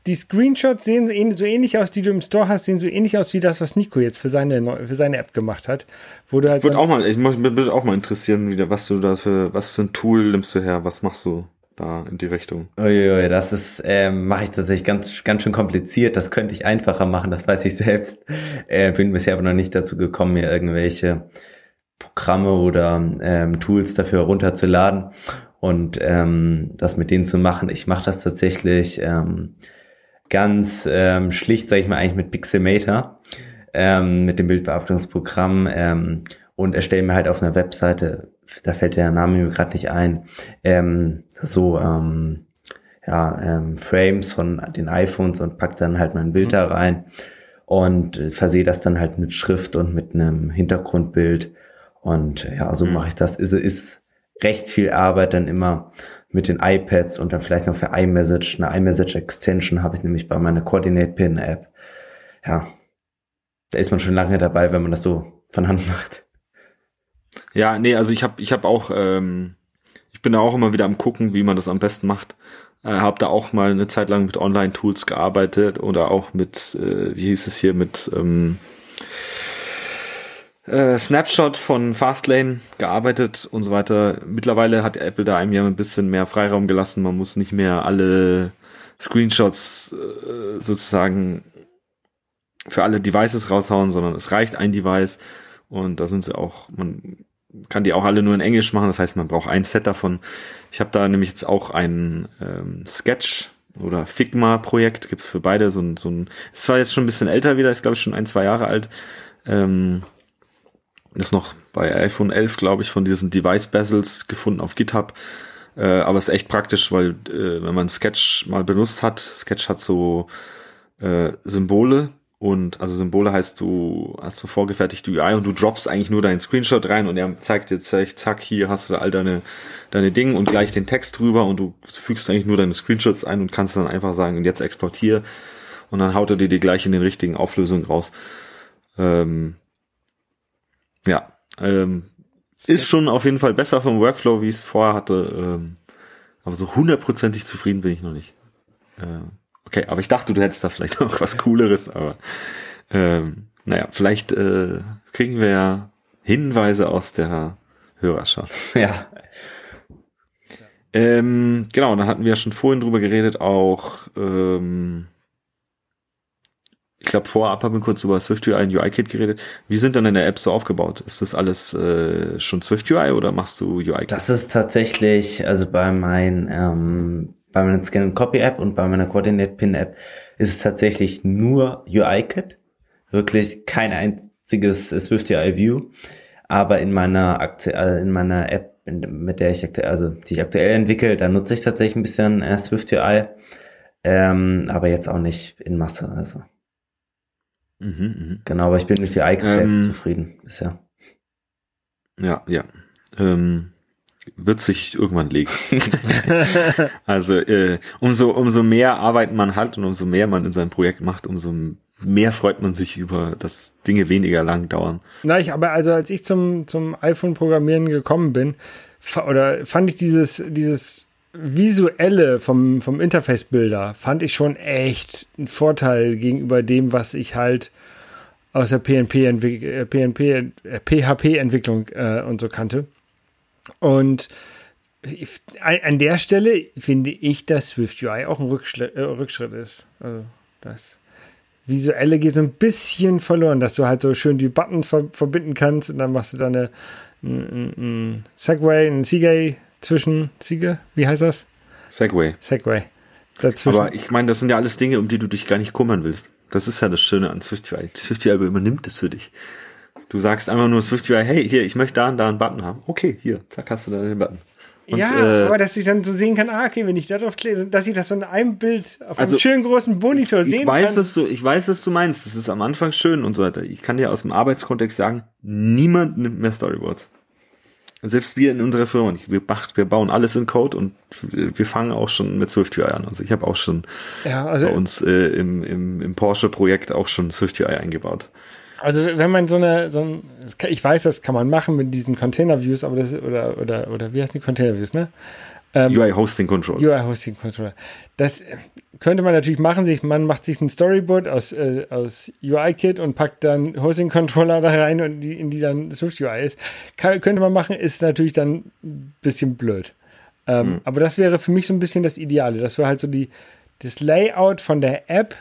die Screenshots sehen so ähnlich aus, die du im Store hast, sehen so ähnlich aus wie das, was Nico jetzt für seine, für seine App gemacht hat. Wo du halt ich würde auch mal, ich würde auch mal interessieren, wieder, was du da für, was für ein Tool nimmst du her, was machst du? da in die Richtung? Uiui, das ist, ähm, mache ich tatsächlich ganz, ganz schön kompliziert. Das könnte ich einfacher machen, das weiß ich selbst. Äh, bin bisher aber noch nicht dazu gekommen, mir irgendwelche Programme oder ähm, Tools dafür runterzuladen und ähm, das mit denen zu machen. Ich mache das tatsächlich ähm, ganz ähm, schlicht, sage ich mal, eigentlich mit Pixelmator, ähm, mit dem Bildbearbeitungsprogramm ähm, und erstelle mir halt auf einer Webseite, da fällt der Name mir gerade nicht ein, ähm, so ähm, ja, ähm, Frames von den iPhones und pack dann halt mein Bild mhm. da rein und versehe das dann halt mit Schrift und mit einem Hintergrundbild. Und ja, so mhm. mache ich das. Ist, ist recht viel Arbeit dann immer mit den iPads und dann vielleicht noch für iMessage. Eine iMessage Extension habe ich nämlich bei meiner Coordinate Pin App. Ja, da ist man schon lange dabei, wenn man das so von Hand macht. Ja, nee, also ich habe ich hab auch, ähm, ich bin da auch immer wieder am gucken, wie man das am besten macht. Äh, habe da auch mal eine Zeit lang mit Online-Tools gearbeitet oder auch mit, äh, wie hieß es hier, mit ähm, äh, Snapshot von Fastlane gearbeitet und so weiter. Mittlerweile hat Apple da einem ja ein bisschen mehr Freiraum gelassen. Man muss nicht mehr alle Screenshots äh, sozusagen für alle Devices raushauen, sondern es reicht ein Device und da sind sie auch, man kann die auch alle nur in Englisch machen, das heißt, man braucht ein Set davon. Ich habe da nämlich jetzt auch ein ähm, Sketch oder Figma-Projekt, gibt für beide so ein, so ein, ist zwar jetzt schon ein bisschen älter wieder, ist glaube ich schon ein, zwei Jahre alt, ähm, ist noch bei iPhone 11, glaube ich, von diesen Device Bezels gefunden auf GitHub. Äh, aber ist echt praktisch, weil äh, wenn man Sketch mal benutzt hat, Sketch hat so äh, Symbole, und also Symbole heißt, du hast so vorgefertigte UI und du droppst eigentlich nur deinen Screenshot rein und er zeigt jetzt, zack, hier hast du all deine, deine Dinge und gleich den Text drüber und du fügst eigentlich nur deine Screenshots ein und kannst dann einfach sagen, jetzt exportiere und dann haut er dir die gleich in den richtigen Auflösungen raus. Ähm, ja, ähm, ist schon auf jeden Fall besser vom Workflow, wie ich es vorher hatte, ähm, aber so hundertprozentig zufrieden bin ich noch nicht. Ähm, Okay, aber ich dachte, du hättest da vielleicht noch was Cooleres, aber ähm, naja, vielleicht äh, kriegen wir ja Hinweise aus der Hörerschaft. Ja. Ähm, genau, dann hatten wir ja schon vorhin drüber geredet, auch ähm, ich glaube vorab haben wir kurz über SwiftUI und UI-Kit geredet. Wie sind dann in der App so aufgebaut? Ist das alles äh, schon SwiftUI oder machst du UI-Kit? Das ist tatsächlich, also bei meinen ähm, bei meiner Scan Copy App und bei meiner Coordinate Pin App ist es tatsächlich nur UI-Kit. Wirklich kein einziges Swift UI View. Aber in meiner aktuell, in meiner App, mit der ich aktuell, also die ich aktuell entwickle, da nutze ich tatsächlich ein bisschen äh, Swift. Ähm, aber jetzt auch nicht in Masse, also. Mhm, mh. Genau, aber ich bin mit UI-Kit ähm, zufrieden bisher. Ja, ja. Ähm, wird sich irgendwann legen. also äh, umso umso mehr Arbeit man hat und umso mehr man in seinem Projekt macht, umso mehr freut man sich über, dass Dinge weniger lang dauern. Na, ich aber also als ich zum zum iPhone Programmieren gekommen bin, oder fand ich dieses dieses visuelle vom vom Interface Bilder fand ich schon echt einen Vorteil gegenüber dem, was ich halt aus der PNP PNP PHP Entwicklung äh, und so kannte. Und an der Stelle finde ich, dass Swift UI auch ein Rückschritt, äh, Rückschritt ist. Also das Visuelle geht so ein bisschen verloren, dass du halt so schön die Buttons ver verbinden kannst und dann machst du da eine, ein, ein Segway, ein Seagay zwischen Siege, wie heißt das? Segway. Segway. Dazwischen. Aber ich meine, das sind ja alles Dinge, um die du dich gar nicht kümmern willst. Das ist ja das Schöne an SwiftUI. SwiftUI übernimmt es für dich. Du sagst einfach nur SwiftUI, hey, hier, ich möchte da und da einen Button haben. Okay, hier, zack, hast du da den Button. Und, ja, äh, aber dass ich dann so sehen kann, ah, okay, wenn ich da drauf klicke, dass ich das so in einem Bild auf also, einem schönen großen Monitor sehen ich weiß, kann. Was du, ich weiß, was du meinst. Das ist am Anfang schön und so weiter. Ich kann dir aus dem Arbeitskontext sagen, niemand nimmt mehr Storyboards. Selbst wir in unserer Firma. Wir, wir bauen alles in Code und wir fangen auch schon mit SwiftUI an. Also ich habe auch schon ja, also bei uns äh, im, im, im Porsche-Projekt auch schon SwiftUI eingebaut. Also wenn man so eine, so ein, ich weiß, das kann man machen mit diesen Container-Views, aber das oder oder oder wie heißt die Container-Views, ne? Ähm, UI Hosting Controller. UI Hosting Controller. Das könnte man natürlich machen. Sich, man macht sich ein Storyboard aus, äh, aus UI-Kit und packt dann Hosting Controller da rein und die, in die dann Swift UI ist. Kann, könnte man machen, ist natürlich dann ein bisschen blöd. Ähm, mhm. Aber das wäre für mich so ein bisschen das Ideale. Das wäre halt so die, das Layout von der App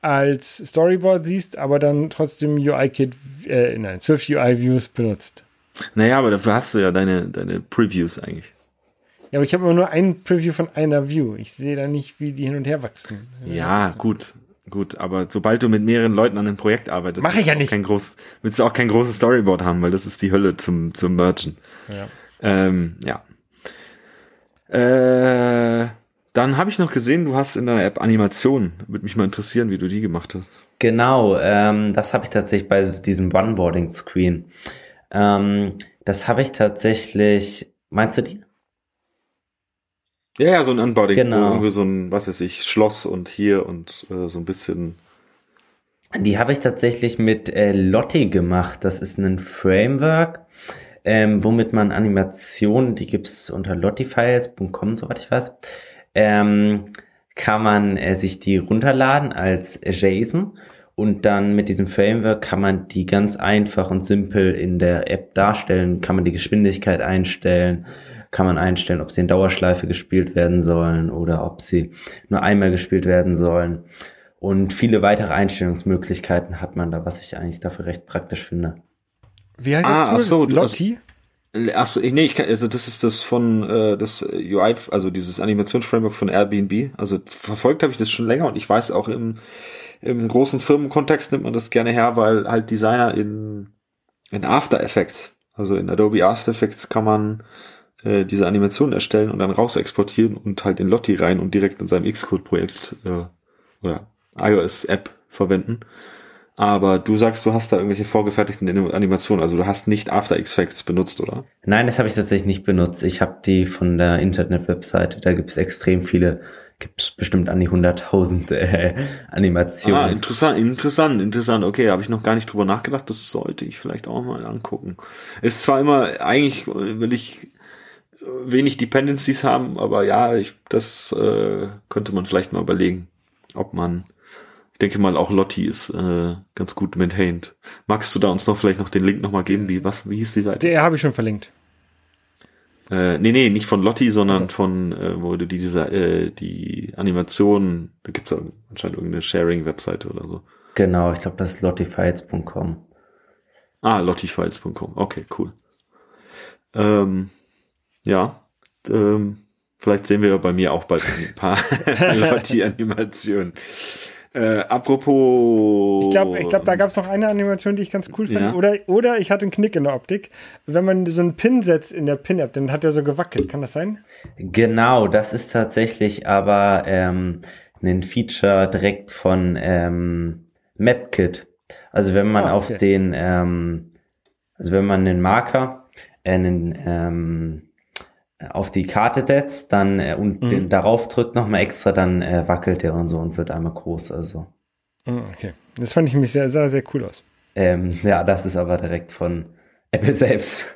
als Storyboard siehst, aber dann trotzdem UI-Kit, äh, nein, Swift UI-Views benutzt. Naja, aber dafür hast du ja deine, deine Previews eigentlich. Ja, aber ich habe immer nur ein Preview von einer View. Ich sehe da nicht, wie die hin und her wachsen. Ja, also. gut. Gut, aber sobald du mit mehreren Leuten an einem Projekt arbeitest, mache ich ja nicht. Kein groß, willst du auch kein großes Storyboard haben, weil das ist die Hölle zum zum Merchen. Ja. Ähm, ja. Äh, dann habe ich noch gesehen, du hast in deiner App Animationen. Würde mich mal interessieren, wie du die gemacht hast. Genau, ähm, das habe ich tatsächlich bei diesem Onboarding-Screen. Ähm, das habe ich tatsächlich. Meinst du die? Ja, ja, so ein Unboarding, genau. irgendwie so ein, was weiß ich, Schloss und hier und äh, so ein bisschen. Die habe ich tatsächlich mit äh, Lotti gemacht. Das ist ein Framework, ähm, womit man Animationen, die gibt's unter lottifiles.com, soweit ich weiß, ähm, kann man äh, sich die runterladen als JSON und dann mit diesem Framework kann man die ganz einfach und simpel in der App darstellen, kann man die Geschwindigkeit einstellen, kann man einstellen, ob sie in Dauerschleife gespielt werden sollen oder ob sie nur einmal gespielt werden sollen. Und viele weitere Einstellungsmöglichkeiten hat man da, was ich eigentlich dafür recht praktisch finde. Wie heißt ah, das Tool? Ach so, Lotti? Achso, nee, ich kann, also das ist das von äh, das UI, also dieses Animationsframework von Airbnb. Also verfolgt habe ich das schon länger und ich weiß auch im, im großen Firmenkontext nimmt man das gerne her, weil halt Designer in, in After Effects, also in Adobe After Effects kann man äh, diese Animation erstellen und dann raus exportieren und halt in Lotti rein und direkt in seinem Xcode-Projekt äh, oder iOS-App verwenden. Aber du sagst, du hast da irgendwelche vorgefertigten Animationen, also du hast nicht After Effects benutzt, oder? Nein, das habe ich tatsächlich nicht benutzt. Ich habe die von der Internet-Webseite, da gibt es extrem viele, gibt es bestimmt an die 100.000 äh, Animationen. Ah, interessant, interessant, interessant. Okay, habe ich noch gar nicht drüber nachgedacht, das sollte ich vielleicht auch mal angucken. Ist zwar immer, eigentlich will ich wenig Dependencies haben, aber ja, ich, das äh, könnte man vielleicht mal überlegen, ob man, ich denke mal auch Lotti ist äh, ganz gut maintained. Magst du da uns noch vielleicht noch den Link nochmal geben, wie, was, wie hieß die Seite? Der habe ich schon verlinkt. Äh, nee, nee, nicht von Lotti, sondern also. von, äh, wo du die, diese, äh, die Animation, da gibt's ja anscheinend irgendeine Sharing-Webseite oder so. Genau, ich glaube, das ist lottifiles.com. Ah, lottifiles.com, okay, cool. Ähm, ja, ähm, vielleicht sehen wir bei mir auch bald ein paar Lotti-Animationen. Äh, apropos. Ich glaube, ich glaub, da gab es noch eine Animation, die ich ganz cool fand. Ja. Oder, oder ich hatte einen Knick in der Optik. Wenn man so einen Pin setzt in der Pin-App, dann hat er so gewackelt. Kann das sein? Genau, das ist tatsächlich aber ähm, ein Feature direkt von ähm, MapKit. Also wenn man ah, okay. auf den, ähm, also wenn man einen Marker, äh, einen, ähm, auf die Karte setzt, dann äh, und mhm. den, darauf drückt nochmal extra, dann äh, wackelt der und so und wird einmal groß. Also. Ah, okay. Das fand ich mich sehr, sehr, sehr cool aus. Ähm, ja, das ist aber direkt von Apple selbst.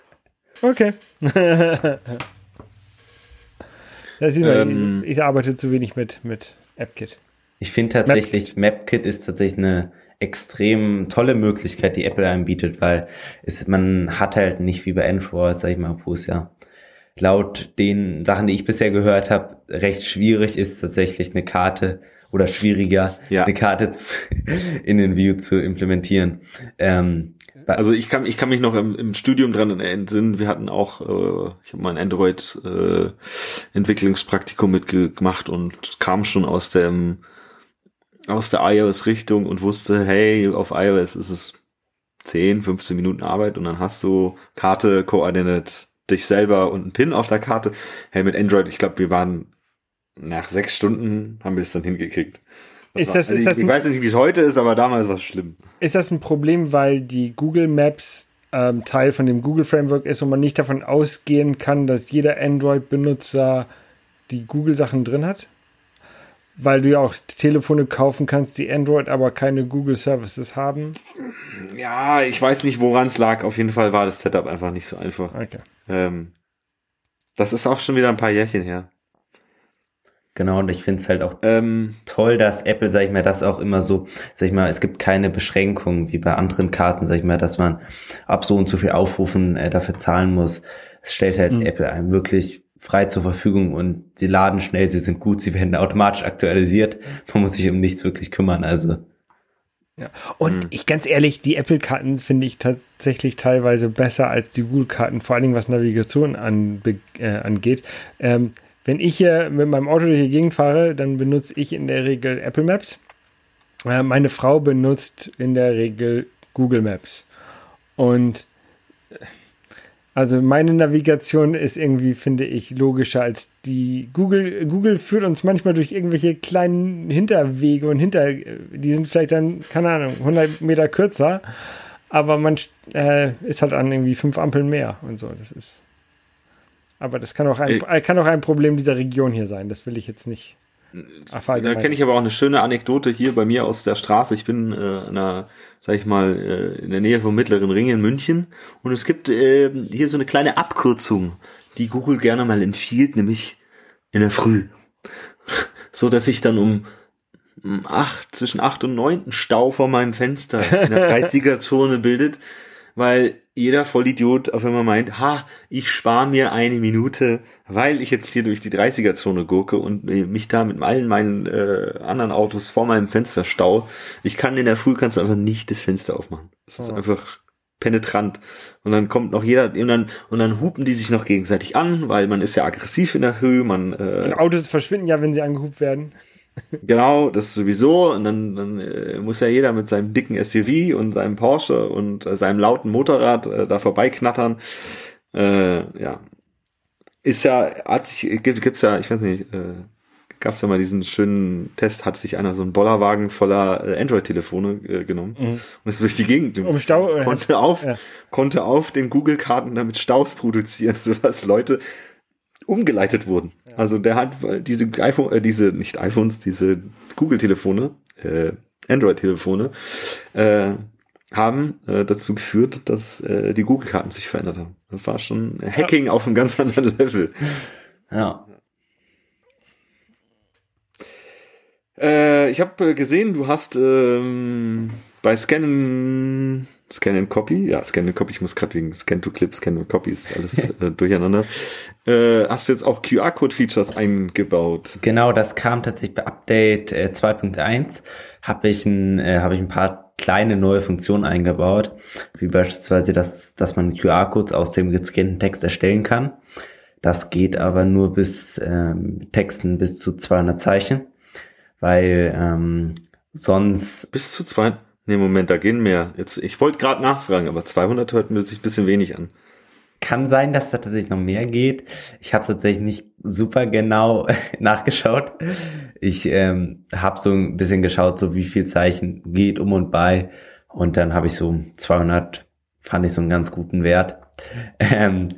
Okay. da sieht man, ähm, ich, ich, arbeite zu wenig mit, mit AppKit. Ich finde tatsächlich, MapKit. MapKit ist tatsächlich eine extrem tolle Möglichkeit, die Apple einem bietet, weil es, man hat halt nicht wie bei Android, sag ich mal, wo es ja laut den Sachen, die ich bisher gehört habe, recht schwierig ist, tatsächlich eine Karte oder schwieriger, ja. eine Karte zu, in den View zu implementieren. Ähm, also ich kann, ich kann mich noch im, im Studium dran entsinnen, wir hatten auch, äh, ich habe mal ein Android-Entwicklungspraktikum äh, mitgemacht und kam schon aus dem aus der iOS-Richtung und wusste, hey, auf iOS ist es 10, 15 Minuten Arbeit und dann hast du Karte, Coordinates, dich selber und einen Pin auf der Karte. Hey, mit Android, ich glaube, wir waren nach sechs Stunden haben wir es dann hingekriegt. ist das, also ist ich, das ich weiß nicht, wie es heute ist, aber damals war es schlimm. Ist das ein Problem, weil die Google Maps ähm, Teil von dem Google Framework ist und man nicht davon ausgehen kann, dass jeder Android-Benutzer die Google-Sachen drin hat? Weil du ja auch Telefone kaufen kannst, die Android, aber keine Google Services haben. Ja, ich weiß nicht, woran es lag. Auf jeden Fall war das Setup einfach nicht so einfach. Okay. Ähm, das ist auch schon wieder ein paar Jährchen her. Genau, und ich finde es halt auch ähm, toll, dass Apple, sag ich mal, das auch immer so, sag ich mal, es gibt keine Beschränkungen wie bei anderen Karten, sag ich mal, dass man ab so und so viel Aufrufen äh, dafür zahlen muss. Es stellt halt mhm. Apple einem wirklich frei zur Verfügung und sie laden schnell, sie sind gut, sie werden automatisch aktualisiert. Man muss sich um nichts wirklich kümmern. Also ja. Und hm. ich ganz ehrlich, die Apple-Karten finde ich tatsächlich teilweise besser als die Google-Karten, vor allen Dingen was Navigation an, äh, angeht. Ähm, wenn ich hier mit meinem Auto durch die Gegend fahre, dann benutze ich in der Regel Apple Maps. Äh, meine Frau benutzt in der Regel Google Maps. Und also meine Navigation ist irgendwie, finde ich, logischer als die Google. Google führt uns manchmal durch irgendwelche kleinen Hinterwege und hinter, die sind vielleicht dann, keine Ahnung, 100 Meter kürzer, aber man äh, ist halt an irgendwie fünf Ampeln mehr und so. Das ist. Aber das kann auch ein, kann auch ein Problem dieser Region hier sein. Das will ich jetzt nicht. Da kenne ich aber auch eine schöne Anekdote hier bei mir aus der Straße. Ich bin äh, in einer sag ich mal, äh, in der Nähe vom Mittleren Ring in München. Und es gibt äh, hier so eine kleine Abkürzung, die Google gerne mal empfiehlt, nämlich in der Früh. so dass ich dann um acht, zwischen acht und neun Stau vor meinem Fenster in der 30er-Zone bildet, weil jeder Vollidiot auf einmal meint, ha, ich spare mir eine Minute, weil ich jetzt hier durch die 30er-Zone gurke und mich da mit allen meinen äh, anderen Autos vor meinem Fenster stau. Ich kann in der Früh kannst du einfach nicht das Fenster aufmachen. Es ist oh. einfach penetrant. Und dann kommt noch jeder, und dann, und dann hupen die sich noch gegenseitig an, weil man ist ja aggressiv in der Höhe, man, äh, und Autos verschwinden ja, wenn sie angehupt werden. Genau, das sowieso. Und dann, dann äh, muss ja jeder mit seinem dicken SUV und seinem Porsche und äh, seinem lauten Motorrad äh, da vorbeiknattern. Äh, ja. Ist ja, hat sich, gibt, gibt's ja, ich weiß nicht, äh, gab's ja mal diesen schönen Test, hat sich einer so einen Bollerwagen voller äh, Android-Telefone äh, genommen mhm. und ist durch die Gegend. Um Stau, äh, konnte auf, ja. konnte auf den Google-Karten damit Staus produzieren, sodass Leute umgeleitet wurden. Ja. Also der hat diese iPhone, äh, diese nicht iPhones, diese Google-Telefone, äh, Android-Telefone, äh, haben äh, dazu geführt, dass äh, die Google-Karten sich verändert haben. Das war schon Hacking ja. auf einem ganz anderen Level. Ja. Äh, ich habe gesehen, du hast ähm, bei Scannen Scan and Copy, ja, Scan and Copy, ich muss gerade wegen Scan to Clip, Scan and Copy ist alles äh, durcheinander. Äh, hast du jetzt auch QR-Code-Features eingebaut? Genau, das kam tatsächlich bei Update äh, 2.1. Habe ich, ein, äh, hab ich ein paar kleine neue Funktionen eingebaut, wie beispielsweise, dass, dass man QR-Codes aus dem gescannten Text erstellen kann. Das geht aber nur bis ähm, Texten bis zu 200 Zeichen, weil ähm, sonst... Bis zu 200? Nee, Moment, da gehen mehr. Jetzt, ich wollte gerade nachfragen, aber 200 hört mir sich ein bisschen wenig an. Kann sein, dass da tatsächlich noch mehr geht. Ich habe tatsächlich nicht super genau nachgeschaut. Ich ähm, habe so ein bisschen geschaut, so wie viel Zeichen geht um und bei. Und dann habe ich so 200, fand ich so einen ganz guten Wert, ähm,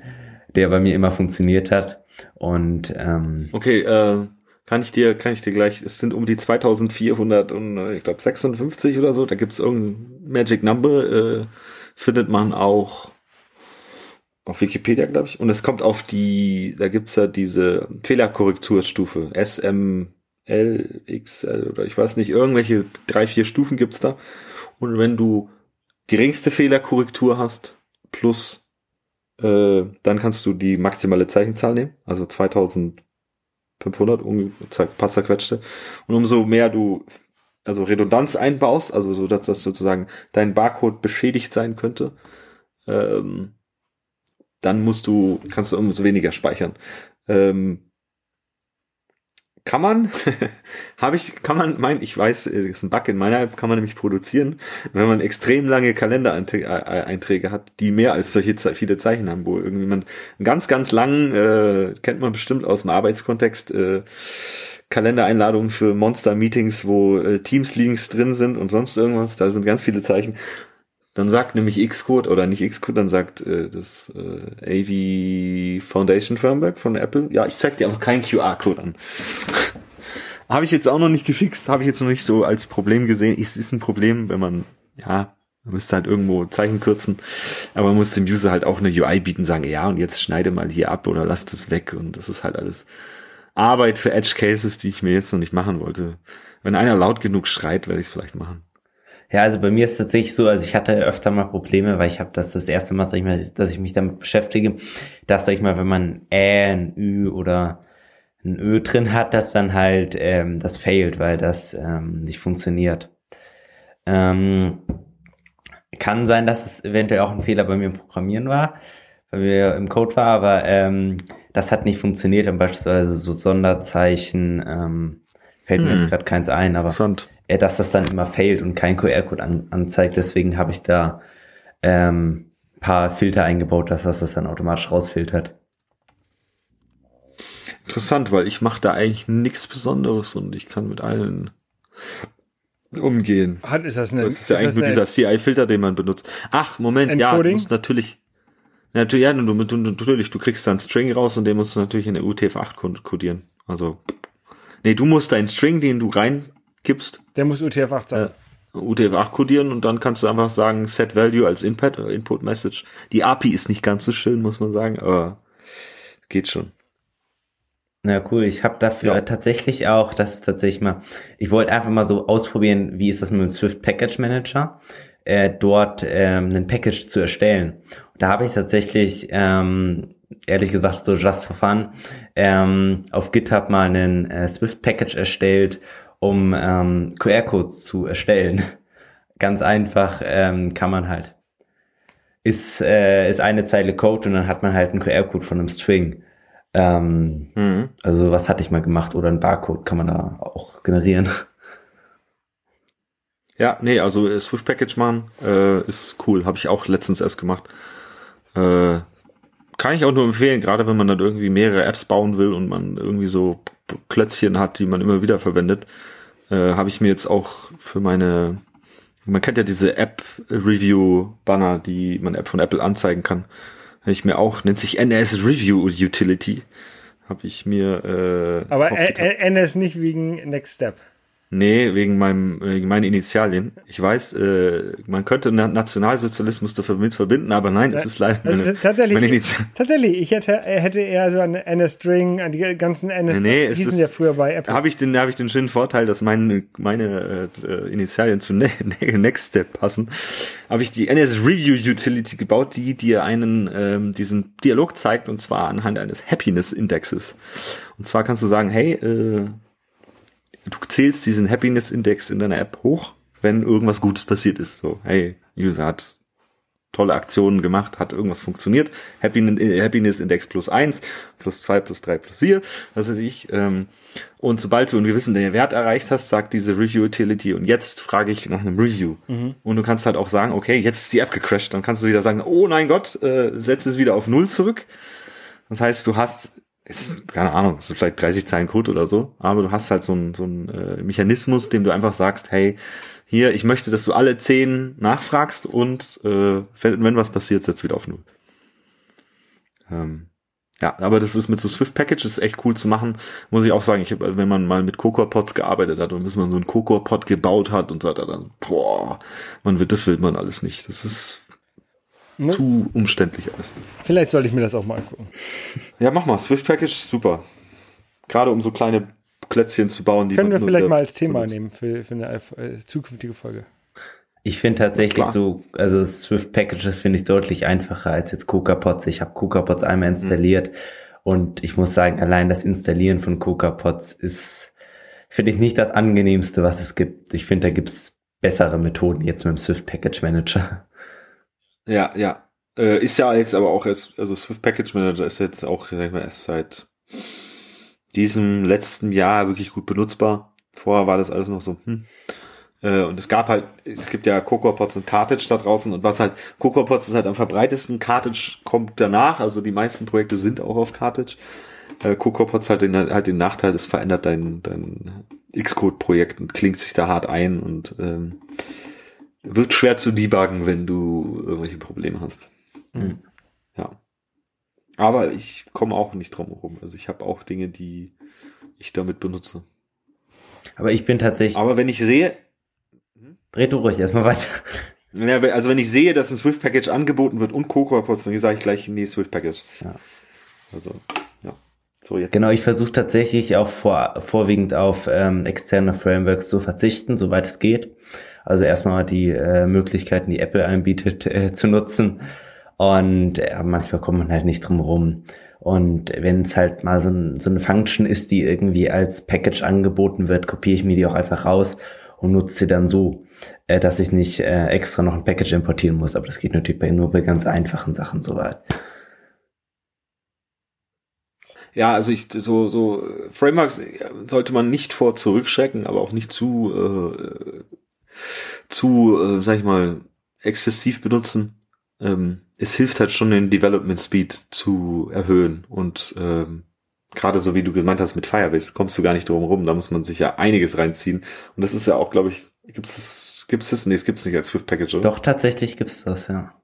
der bei mir immer funktioniert hat. Und ähm, okay, äh, kann ich dir, kann ich dir gleich, es sind um die 2400 und äh, ich glaube 56 oder so, da gibt's irgendein Magic Number, äh, findet man auch auf Wikipedia, glaube ich. Und es kommt auf die, da gibt's ja diese Fehlerkorrekturstufe, SML, XL oder ich weiß nicht, irgendwelche drei, vier Stufen gibt's da. Und wenn du geringste Fehlerkorrektur hast, plus, äh, dann kannst du die maximale Zeichenzahl nehmen, also 2000 500, ein paar zerquetschte. Und umso mehr du also Redundanz einbaust, also so, dass das sozusagen dein Barcode beschädigt sein könnte, ähm, dann musst du, kannst du umso weniger speichern. Ähm, kann man, habe ich, kann man, mein, ich weiß, das ist ein Bug in meiner App, kann man nämlich produzieren, wenn man extrem lange Kalendereinträge hat, die mehr als solche viele Zeichen haben, wo irgendwie man ganz, ganz langen, äh, kennt man bestimmt aus dem Arbeitskontext, äh, Kalendereinladungen für Monster-Meetings, wo äh, Teams-Links drin sind und sonst irgendwas, da sind ganz viele Zeichen. Dann sagt nämlich Xcode oder nicht Xcode, dann sagt äh, das äh, AV Foundation Framework von Apple, ja, ich zeig dir einfach keinen QR-Code an. habe ich jetzt auch noch nicht gefixt, habe ich jetzt noch nicht so als Problem gesehen. Es ist ein Problem, wenn man, ja, man müsste halt irgendwo Zeichen kürzen, aber man muss dem User halt auch eine UI bieten, sagen, ja, und jetzt schneide mal hier ab oder lass das weg und das ist halt alles Arbeit für Edge Cases, die ich mir jetzt noch nicht machen wollte. Wenn einer laut genug schreit, werde ich es vielleicht machen. Ja, also bei mir ist tatsächlich so, also ich hatte öfter mal Probleme, weil ich habe das das erste Mal, sag ich mal, dass ich mich damit beschäftige, dass, sag ich mal, wenn man Ä, ein Ü oder ein Ö drin hat, dass dann halt ähm, das failt, weil das ähm, nicht funktioniert. Ähm, kann sein, dass es eventuell auch ein Fehler bei mir im Programmieren war, weil wir im Code war, aber ähm, das hat nicht funktioniert und beispielsweise so Sonderzeichen ähm, fällt mir Hm. jetzt gerade keins ein, aber äh, dass das dann immer failt und kein QR-Code an, anzeigt. Deswegen habe ich da ähm, paar Filter eingebaut, dass das das dann automatisch rausfiltert. Interessant, weil ich mache da eigentlich nichts Besonderes und ich kann mit allen umgehen. Hat, ist das eine, Das ist ja das eigentlich nur dieser CI-Filter, den man benutzt. Ach, Moment, ja, du Encoding? musst natürlich, natürlich, ja, du, du, du, natürlich, du kriegst dann String raus und den musst du natürlich in der UTF-8 ko- codieren. Also, nee, du musst deinen String, den du reingibst, der muss UTF-8 sein. äh, UTF-8 codieren und dann kannst du einfach sagen, set value als Input, äh, Input Message. Die API ist nicht ganz so schön, muss man sagen, aber geht schon. Na cool, ich habe dafür Ja. tatsächlich auch, das ist tatsächlich mal, ich wollte einfach mal so ausprobieren, wie ist das mit dem Swift Package Manager, äh, dort ähm, ein Package zu erstellen. Und da habe ich tatsächlich, ähm, ehrlich gesagt, so just for fun, ähm, auf GitHub mal einen äh, Swift Package erstellt, um ähm, QR-Codes zu erstellen. Ganz einfach ähm, kann man halt. Ist, äh, ist eine Zeile Code und dann hat man halt einen QR-Code von einem String. Ähm, Mhm. also was hatte ich mal gemacht oder ein Barcode kann man da auch generieren. Ja, nee, also äh, Swift Package machen äh, ist cool, habe ich auch letztens erst gemacht. Äh, kann ich auch nur empfehlen, gerade wenn man dann irgendwie mehrere Apps bauen will und man irgendwie so Klötzchen hat, die man immer wieder verwendet, äh, habe ich mir jetzt auch für meine, man kennt ja diese App-Review-Banner, die man App von Apple anzeigen kann, habe ich mir auch, nennt sich NS Review Utility, habe ich mir äh, Aber NS nicht wegen Next Step. Nee, wegen meinem, wegen meinen Initialien. Ich weiß, äh, man könnte Na Nationalsozialismus damit verbinden, aber nein, es ist leider meine, ist tatsächlich, meine Initialien. tatsächlich, ich hätte, hätte eher so an NS-String, an die ganzen NS, Nee, es hießen ja früher bei Apple. Habe ich den, habe ich den schönen Vorteil, dass meine, meine äh, Initialien zu ne ne Next Step passen. Habe ich die NS Review Utility gebaut, die dir einen ähm, diesen Dialog zeigt und zwar anhand eines Happiness Indexes. Und zwar kannst du sagen, hey, äh, du zählst diesen Happiness Index in deiner App hoch, wenn irgendwas Gutes passiert ist. So, hey, User hat tolle Aktionen gemacht, hat irgendwas funktioniert. Happiness, Index plus eins, plus zwei, plus drei, plus vier, was weiß ich. Ähm, und sobald du einen gewissen Wert erreicht hast, sagt diese Review Utility und jetzt frage ich nach einem Review. Und du kannst halt auch sagen, okay, jetzt ist die App gecrashed. Dann kannst du wieder sagen, oh mein Gott, äh, setz es wieder auf Null zurück. Das heißt, du hast, es ist, keine Ahnung, es ist vielleicht 30 Zeilen Code oder so, aber du hast halt so einen so einen, äh, Mechanismus, dem du einfach sagst, hey, hier, ich möchte, dass du alle zehn nachfragst und äh, wenn, wenn was passiert, setz wieder auf Null. Ähm, ja, aber das ist mit so Swift Packages echt cool zu machen. Muss ich auch sagen, ich hab, wenn man mal mit Cocoa-Pods gearbeitet hat und bis man so einen Cocoa-Pod gebaut hat und so dann, boah, man wird, das will man alles nicht. Das ist Mu- zu umständlich alles. Vielleicht sollte ich mir das auch mal angucken. Ja, mach mal. Swift Package, super. Gerade um so kleine Klötzchen zu bauen, die Können wir vielleicht mal als Thema benutzt. nehmen für, für eine äh, zukünftige Folge. Ich finde tatsächlich Klar. so, also Swift Packages finde ich deutlich einfacher als jetzt CocaPods. Ich habe CocaPods einmal installiert und ich muss sagen, allein das Installieren von CocaPods ist, finde ich nicht das angenehmste, was es gibt. Ich finde, da gibt's bessere Methoden jetzt mit dem Swift Package Manager. Ja, ja. Äh, ist ja jetzt aber auch erst, also Swift Package Manager ist jetzt auch, sag ich mal, erst seit diesem letzten Jahr wirklich gut benutzbar. Vorher war das alles noch so, hm. Äh, und es gab halt, es gibt ja CocoaPods und Cartage da draußen und was halt, CocoaPods ist halt am verbreitesten, Cartage kommt danach, also die meisten Projekte sind auch auf Cartage. Äh, CocoaPods hat den, halt den Nachteil, es verändert dein, dein Xcode-Projekt und klingt sich da hart ein und ähm, wird schwer zu debuggen, wenn du irgendwelche Probleme hast. Mhm. Ja. Aber ich komme auch nicht drum herum. Also ich habe auch Dinge, die ich damit benutze. Aber ich bin tatsächlich, Aber wenn ich sehe, dreh du ruhig erstmal weiter. ja, also wenn ich sehe, dass ein Swift Package angeboten wird und CocoaPods, dann sage ich gleich, nee, Swift Package. Ja. Also, ja. So, jetzt. Genau, ich versuche tatsächlich auch vor, vorwiegend auf ähm, externe Frameworks zu verzichten, soweit es geht. Also erstmal die äh, Möglichkeiten, die Apple anbietet, äh, zu nutzen. Und äh, manchmal kommt man halt nicht drum rum. Und wenn es halt mal so, ein, so eine Function ist, die irgendwie als Package angeboten wird, kopiere ich mir die auch einfach raus und nutze sie dann so, äh, dass ich nicht äh, extra noch ein Package importieren muss. Aber das geht natürlich bei, nur bei ganz einfachen Sachen soweit. Ja, also ich so so Frameworks sollte man nicht vor zurückschrecken, aber auch nicht zu äh, zu äh, sag ich mal exzessiv benutzen. Ähm, es hilft halt schon den Development Speed zu erhöhen und ähm, gerade so wie du gemeint hast mit Firebase kommst du gar nicht drum rum, da muss man sich ja einiges reinziehen und das ist ja auch glaube ich gibt's das gibt's das nee, es gibt's nicht als Swift Package oder? Doch tatsächlich gibt's das, ja.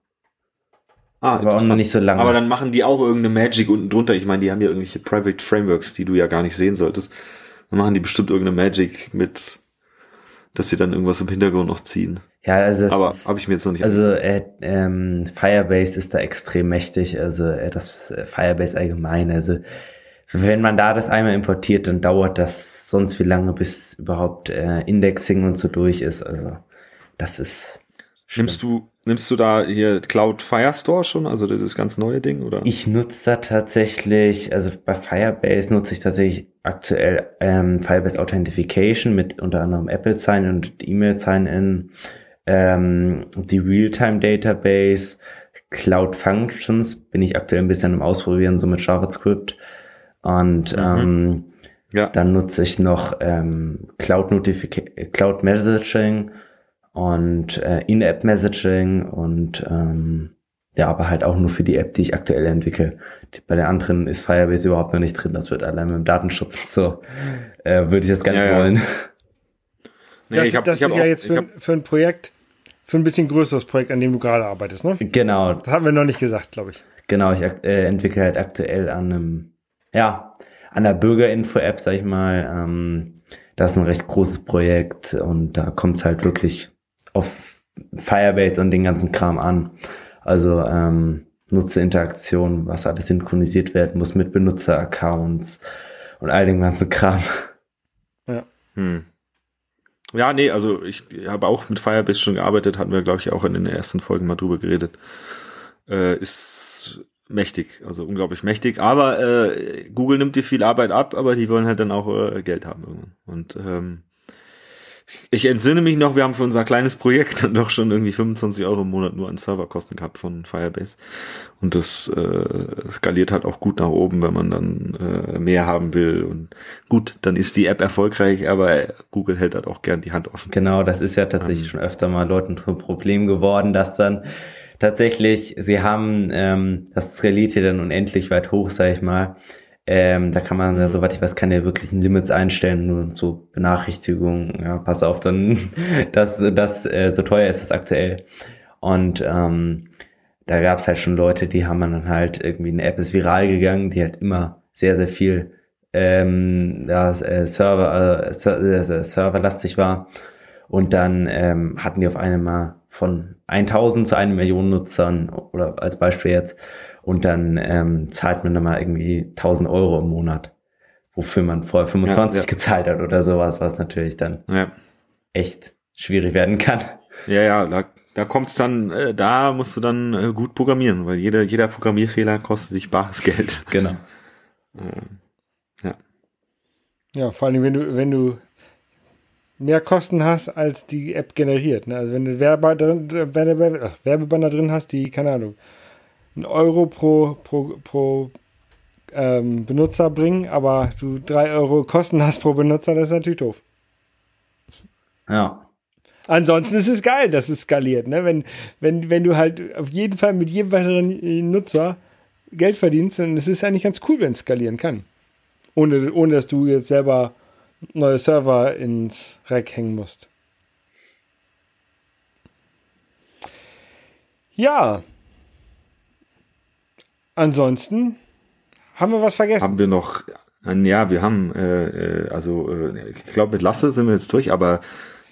Ah, aber auch noch nicht so lange. Aber dann machen die auch irgendeine Magic unten drunter. Ich meine, die haben ja irgendwelche Private Frameworks, die du ja gar nicht sehen solltest. Dann machen die bestimmt irgendeine Magic mit, dass sie dann irgendwas im Hintergrund noch ziehen. Ja, also das aber habe ich mir jetzt noch nicht. Also äh, ähm, Firebase ist da extrem mächtig. Also äh, das äh, Firebase allgemein. Also wenn man da das einmal importiert, dann dauert das sonst wie lange, bis überhaupt äh, Indexing und so durch ist. Also das ist. Nimmst du Nimmst du da hier Cloud Firestore schon, also dieses ganz neue Ding, oder? Ich nutze da tatsächlich, also bei Firebase nutze ich tatsächlich aktuell ähm, Firebase Authentication mit unter anderem Apple Sign und E-Mail Sign in, ähm, die Realtime Database, Cloud Functions bin ich aktuell ein bisschen im Ausprobieren, so mit JavaScript. Und mhm. ähm, ja. dann nutze ich noch ähm, Cloud Notification, Cloud Messaging und äh, In-App-Messaging und ähm, ja, aber halt auch nur für die App, die ich aktuell entwickle. Bei den anderen ist Firebase überhaupt noch nicht drin. Das wird allein mit dem Datenschutz so. Äh, würde ich das gar nicht ja, wollen. Nee, das, hab, das ist ja jetzt für, für ein Projekt, für ein bisschen größeres Projekt, an dem du gerade arbeitest, ne? Genau. Das haben wir noch nicht gesagt, glaube ich. Genau, ich äh, entwickle halt aktuell an einem, ja, an der Bürgerinfo-App, sag ich mal. Ähm, das ist ein recht großes Projekt und da kommt es halt wirklich auf Firebase und den ganzen Kram an. Also ähm, Nutzerinteraktion, was alles synchronisiert werden muss mit Benutzeraccounts und all den ganzen Kram. Ja. Hm. Ja, nee, also ich habe auch mit Firebase schon gearbeitet, hatten wir, glaube ich, auch in den ersten Folgen mal drüber geredet. Äh, ist mächtig, also unglaublich mächtig. Aber äh, Google nimmt dir viel Arbeit ab, aber die wollen halt dann auch äh, Geld haben. Und ähm, ich entsinne mich noch, wir haben für unser kleines Projekt dann doch schon irgendwie 25 Euro im Monat nur an Serverkosten gehabt von Firebase. Und das äh, skaliert halt auch gut nach oben, wenn man dann äh, mehr haben will. Und gut, dann ist die App erfolgreich, aber Google hält halt auch gern die Hand offen. Genau, das ist ja tatsächlich ähm. schon öfter mal Leuten ein Problem geworden, dass dann tatsächlich, sie haben, ähm, das skaliert hier dann unendlich weit hoch, sag ich mal ähm, da kann man, soweit ich weiß, keine wirklichen Limits einstellen, nur so Benachrichtigungen, ja, pass auf, dann, das, das, äh, so teuer ist es aktuell. Und ähm, da gab es halt schon Leute, die haben dann halt irgendwie eine App ist viral gegangen, die halt immer sehr, sehr viel ähm, das, äh, Server, äh, äh serverlastig war. Und dann ähm, hatten die auf einmal von 1000 zu 1 Million Nutzern oder als Beispiel jetzt und dann ähm, zahlt man dann mal irgendwie 1000 Euro im Monat, wofür man vorher 25 ja, ja. gezahlt hat oder sowas, was natürlich dann ja. echt schwierig werden kann. Ja, ja, da, da kommt's dann, äh, da musst du dann äh, gut programmieren, weil jeder, jeder Programmierfehler kostet dich bares Geld. Genau. äh, ja. Ja, vor allem, wenn du, wenn du mehr Kosten hast, als die App generiert. Ne? Also wenn du Werbe drin, Werbebanner drin hast, die, keine Ahnung, einen Euro pro, pro, pro ähm, Benutzer bringen, aber du drei Euro Kosten hast pro Benutzer, das ist natürlich doof. Ja. Ansonsten ist es geil, dass es skaliert. Ne? Wenn, wenn, wenn du halt auf jeden Fall mit jedem weiteren Nutzer Geld verdienst, dann ist es eigentlich ganz cool, wenn es skalieren kann. Ohne, ohne dass du jetzt selber neue Server ins Rack hängen musst. Ja, Ansonsten haben wir was vergessen. Haben wir noch, ja, wir haben, äh, äh also äh, ich glaube mit Lasse sind wir jetzt durch, aber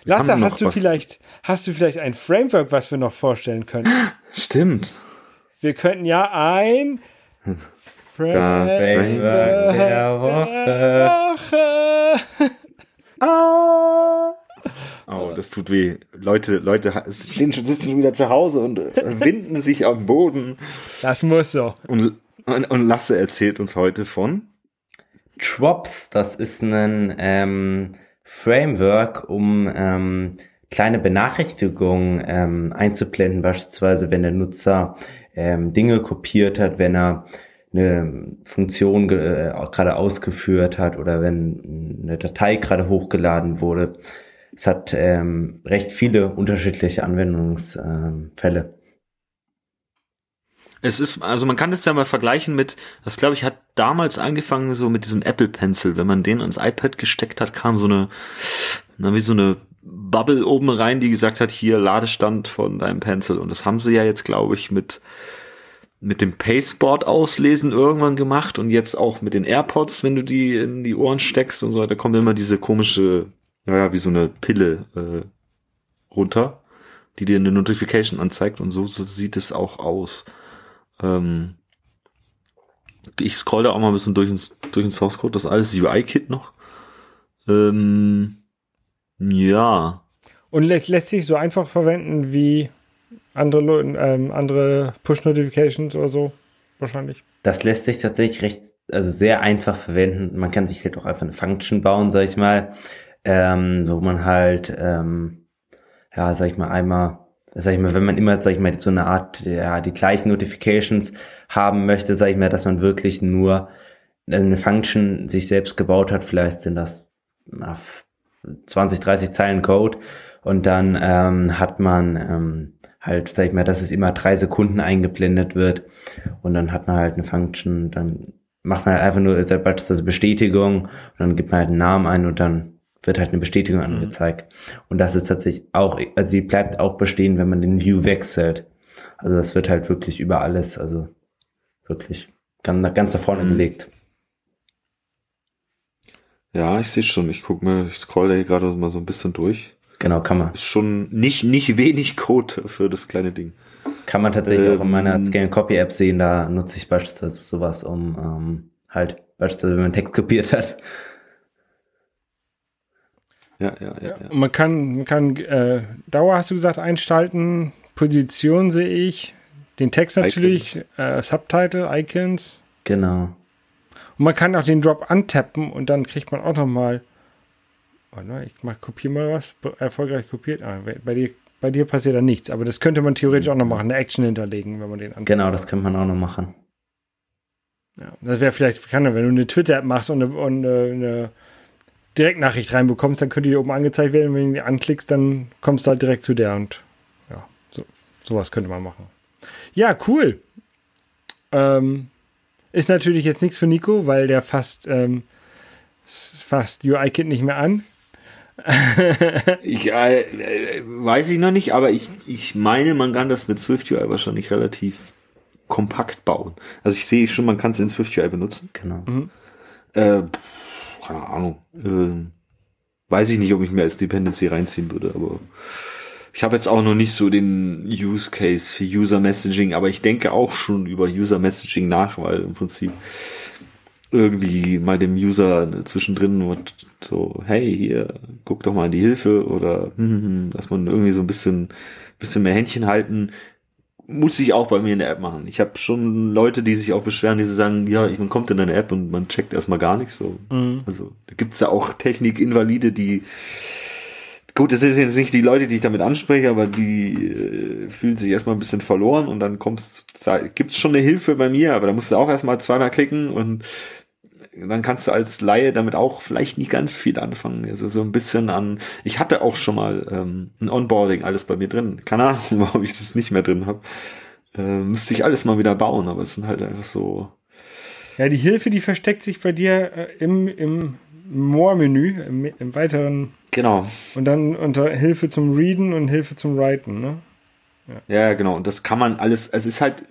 Lasse, hast du was. vielleicht, hast du vielleicht ein Framework, was wir noch vorstellen können? Stimmt. Wir könnten ja ein Framework der Woche. Ah. Oh, das tut weh. Leute, Leute stehen schon, sitzen schon wieder zu Hause und winden sich am Boden. Das muss so. Und, und, und Lasse erzählt uns heute von Drops. Das ist ein ähm, Framework, um ähm, kleine Benachrichtigungen ähm, einzublenden, beispielsweise wenn der Nutzer ähm, Dinge kopiert hat, wenn er eine Funktion äh, gerade ausgeführt hat oder wenn eine Datei gerade hochgeladen wurde. Es hat ähm, recht viele unterschiedliche Anwendungsfälle. Es ist, also man kann das ja mal vergleichen mit, das glaube ich hat damals angefangen so mit diesem Apple Pencil. Wenn man den ins iPad gesteckt hat, kam so eine, na, wie so eine Bubble oben rein, die gesagt hat, hier Ladestand von deinem Pencil. Und das haben sie ja jetzt, glaube ich, mit mit dem Paceboard auslesen irgendwann gemacht und jetzt auch mit den AirPods, wenn du die in die Ohren steckst und so, da kommt immer diese komische, naja, wie so eine Pille äh, runter, die dir eine Notification anzeigt und so, so sieht es auch aus. Ähm, ich scroll da auch mal ein bisschen durch, ins, durch den Source Code, das alles UI-Kit noch. Ähm, ja. Und lässt, lässt sich so einfach verwenden wie andere, ähm, andere Push-Notifications oder so wahrscheinlich. Das lässt sich tatsächlich recht, also sehr einfach verwenden. Man kann sich halt auch einfach eine Function bauen, sag ich mal, ähm, wo man halt, ähm, ja, sag ich mal, einmal, sag ich mal, wenn man immer, sag ich mal, so eine Art, ja, die gleichen Notifications haben möchte, sag ich mal, dass man wirklich nur eine Function sich selbst gebaut hat, vielleicht sind das na, 20, 30 Zeilen Code. Und dann ähm, hat man ähm, halt, sag ich mal, dass es immer drei Sekunden eingeblendet wird. Und dann hat man halt eine Function, dann macht man halt einfach nur beispielsweise Bestätigung. Und dann gibt man halt einen Namen ein und dann wird halt eine Bestätigung mhm. angezeigt. Und das ist tatsächlich auch, also die bleibt auch bestehen, wenn man den View wechselt. Also das wird halt wirklich über alles, also wirklich ganz, ganz da vorne mhm. gelegt. Ja, ich sehe schon. Ich gucke mir, ich scroll da hier gerade mal so ein bisschen durch. Genau, kann man. Ist schon nicht, nicht wenig Code für das kleine Ding. Kann man tatsächlich ähm, auch in meiner ähm, Scan Copy App sehen, da nutze ich beispielsweise sowas, um ähm, halt, beispielsweise wenn man Text kopiert hat. Ja, ja, ja. ja. Man kann, man kann äh, Dauer, hast du gesagt, einschalten, Position sehe ich, den Text natürlich, äh, Subtitle, Icons. Genau. Und man kann auch den Drop antappen und dann kriegt man auch nochmal ich mach, kopiere mal was. Erfolgreich kopiert. Ah, bei dir, bei dir passiert da nichts. Aber das könnte man theoretisch auch noch machen. Eine Action hinterlegen, wenn man den anguckt. Genau, das könnte man auch noch machen. Ja, das wäre vielleicht, kann, wenn du eine Twitter-App machst und eine, und eine Direktnachricht reinbekommst, dann könnte die oben angezeigt werden. Wenn du die anklickst, dann kommst du halt direkt zu der und ja, so, sowas könnte man machen. Ja, cool. Ähm, ist natürlich jetzt nichts für Nico, weil der fast, ähm, fast UI-Kit nicht mehr an ich äh, weiß ich noch nicht, aber ich, ich meine, man kann das mit SwiftUI wahrscheinlich relativ kompakt bauen. Also ich sehe schon, man kann es in SwiftUI benutzen. Genau. Mhm. Äh, keine Ahnung. Äh, weiß ich nicht, ob ich mir als Dependency reinziehen würde, aber ich habe jetzt auch noch nicht so den Use Case für User Messaging, aber ich denke auch schon über User Messaging nach, weil im Prinzip irgendwie mal dem User zwischendrin so, hey, hier, guck doch mal in die Hilfe oder hm, hm, hm, dass man irgendwie so ein bisschen, bisschen mehr Händchen halten, muss ich auch bei mir in der App machen. Ich habe schon Leute, die sich auch beschweren, die sagen, ja, man kommt in eine App und man checkt erstmal gar nichts. So. Mhm. Also da gibt's ja auch Technikinvalide, die Gut, das sind jetzt nicht die Leute, die ich damit anspreche, aber die äh, fühlen sich erstmal ein bisschen verloren und dann kommst, gibt's schon eine Hilfe bei mir, aber da musst du auch erstmal zweimal klicken und dann kannst du als Laie damit auch vielleicht nicht ganz viel anfangen. Also so ein bisschen an, ich hatte auch schon mal ähm, ein Onboarding alles bei mir drin. Keine Ahnung, warum ich das nicht mehr drin habe. Äh, müsste ich alles mal wieder bauen, aber es sind halt einfach so. Ja, die Hilfe, die versteckt sich bei dir äh, im, im More-Menü, im, im, weiteren. Genau. Und dann unter Hilfe zum Readen und Hilfe zum Writen, ne? Ja. ja, genau. Und das kann man alles, es ist halt,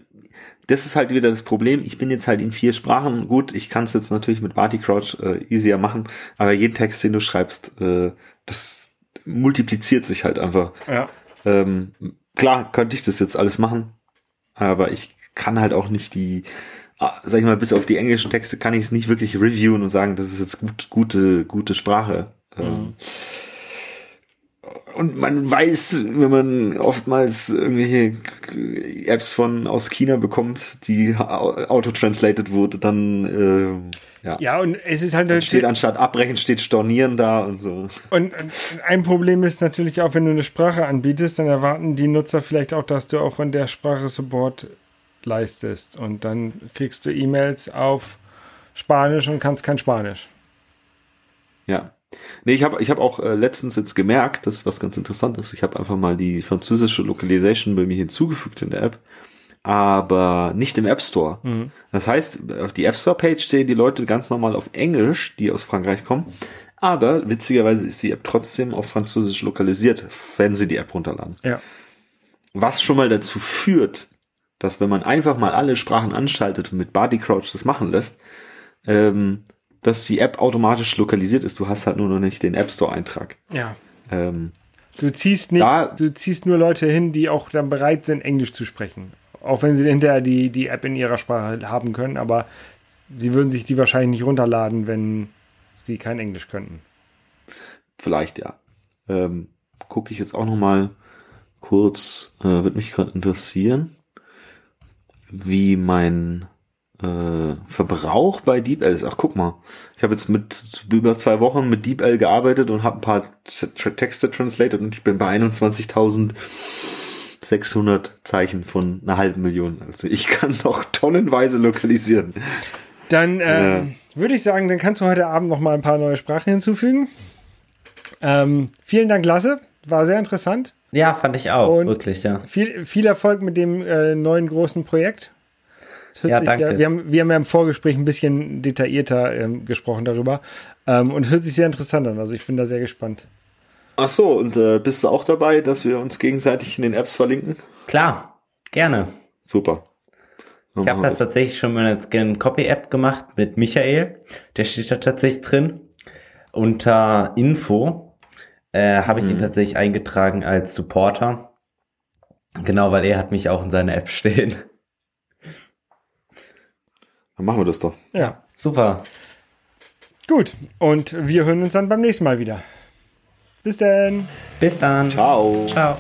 das ist halt wieder das Problem. Ich bin jetzt halt in vier Sprachen. Gut, ich kann es jetzt natürlich mit Barty Crouch äh, easier machen, aber jeden Text, den du schreibst, äh, das multipliziert sich halt einfach. Ja. Ähm, klar könnte ich das jetzt alles machen, aber ich kann halt auch nicht die, ah, sag ich mal, bis auf die englischen Texte kann ich es nicht wirklich reviewen und sagen, das ist jetzt gut, gute, gute Sprache. Ähm, mhm. Und man weiß, wenn man oftmals irgendwelche Apps von aus China bekommt, die auto-translated wurde, dann äh, ja. Ja, und es ist halt Dann steht anstatt abbrechen steht stornieren da und so. Und ein Problem ist natürlich auch, wenn du eine Sprache anbietest, dann erwarten die Nutzer vielleicht auch, dass du auch in der Sprache Support leistest. Und dann kriegst du E-Mails auf Spanisch und kannst kein Spanisch. Ja. Nee, ich habe ich hab auch äh, letztens jetzt gemerkt, das ist was ganz interessant ist. Ich habe einfach mal die französische Localization bei mir hinzugefügt in der App, aber nicht im App Store. Mhm. Das heißt, auf die App Store Page sehen die Leute ganz normal auf Englisch, die aus Frankreich kommen. Aber witzigerweise ist die App trotzdem auf Französisch lokalisiert, wenn sie die App runterladen. Ja. Was schon mal dazu führt, dass wenn man einfach mal alle Sprachen anschaltet und mit Body Crouch das machen lässt, ähm, dass die App automatisch lokalisiert ist. Du hast halt nur noch nicht den App Store Eintrag. Ja. Ähm, Du ziehst nicht, Da- du ziehst nur Leute hin, die auch dann bereit sind, Englisch zu sprechen. Auch wenn sie hinterher die, die App in ihrer Sprache haben können, aber sie würden sich die wahrscheinlich nicht runterladen, wenn sie kein Englisch könnten. vielleicht ja. Ähm, Gucke ich jetzt auch noch mal kurz. Äh, Würde mich gerade interessieren, wie mein äh, Verbrauch bei DeepL ist. Ach, guck mal. Ich habe jetzt mit über zwei Wochen mit DeepL gearbeitet und habe ein paar Texte translated und ich bin bei 21.600 Zeichen von einer halben Million. Also ich kann noch tonnenweise lokalisieren. Dann äh, Ja. würde ich sagen, dann kannst du heute Abend noch mal ein paar neue Sprachen hinzufügen. Ähm, vielen Dank, Lasse. War sehr interessant. Ja, fand ich auch, Und- wirklich, ja. Viel, viel Erfolg mit dem äh, neuen großen Projekt. Ja, danke. wir, haben, wir haben ja im Vorgespräch ein bisschen detaillierter ähm, gesprochen darüber. Ähm, und es hört sich sehr interessant an. Also ich bin da sehr gespannt. Ach so, und äh, bist du auch dabei, dass wir uns gegenseitig in den Apps verlinken? Klar, gerne. Super. Ich habe das tatsächlich schon mal als Scan Copy App gemacht mit Michael. Der steht da tatsächlich drin. Unter Info äh, habe ich ihn Mhm. tatsächlich eingetragen als Supporter. Genau, weil er hat mich auch in seiner App stehen. Dann machen wir das doch. Ja, Super. gut. Und wir hören uns dann beim nächsten Mal wieder. Bis dann. Bis dann. Ciao. Ciao.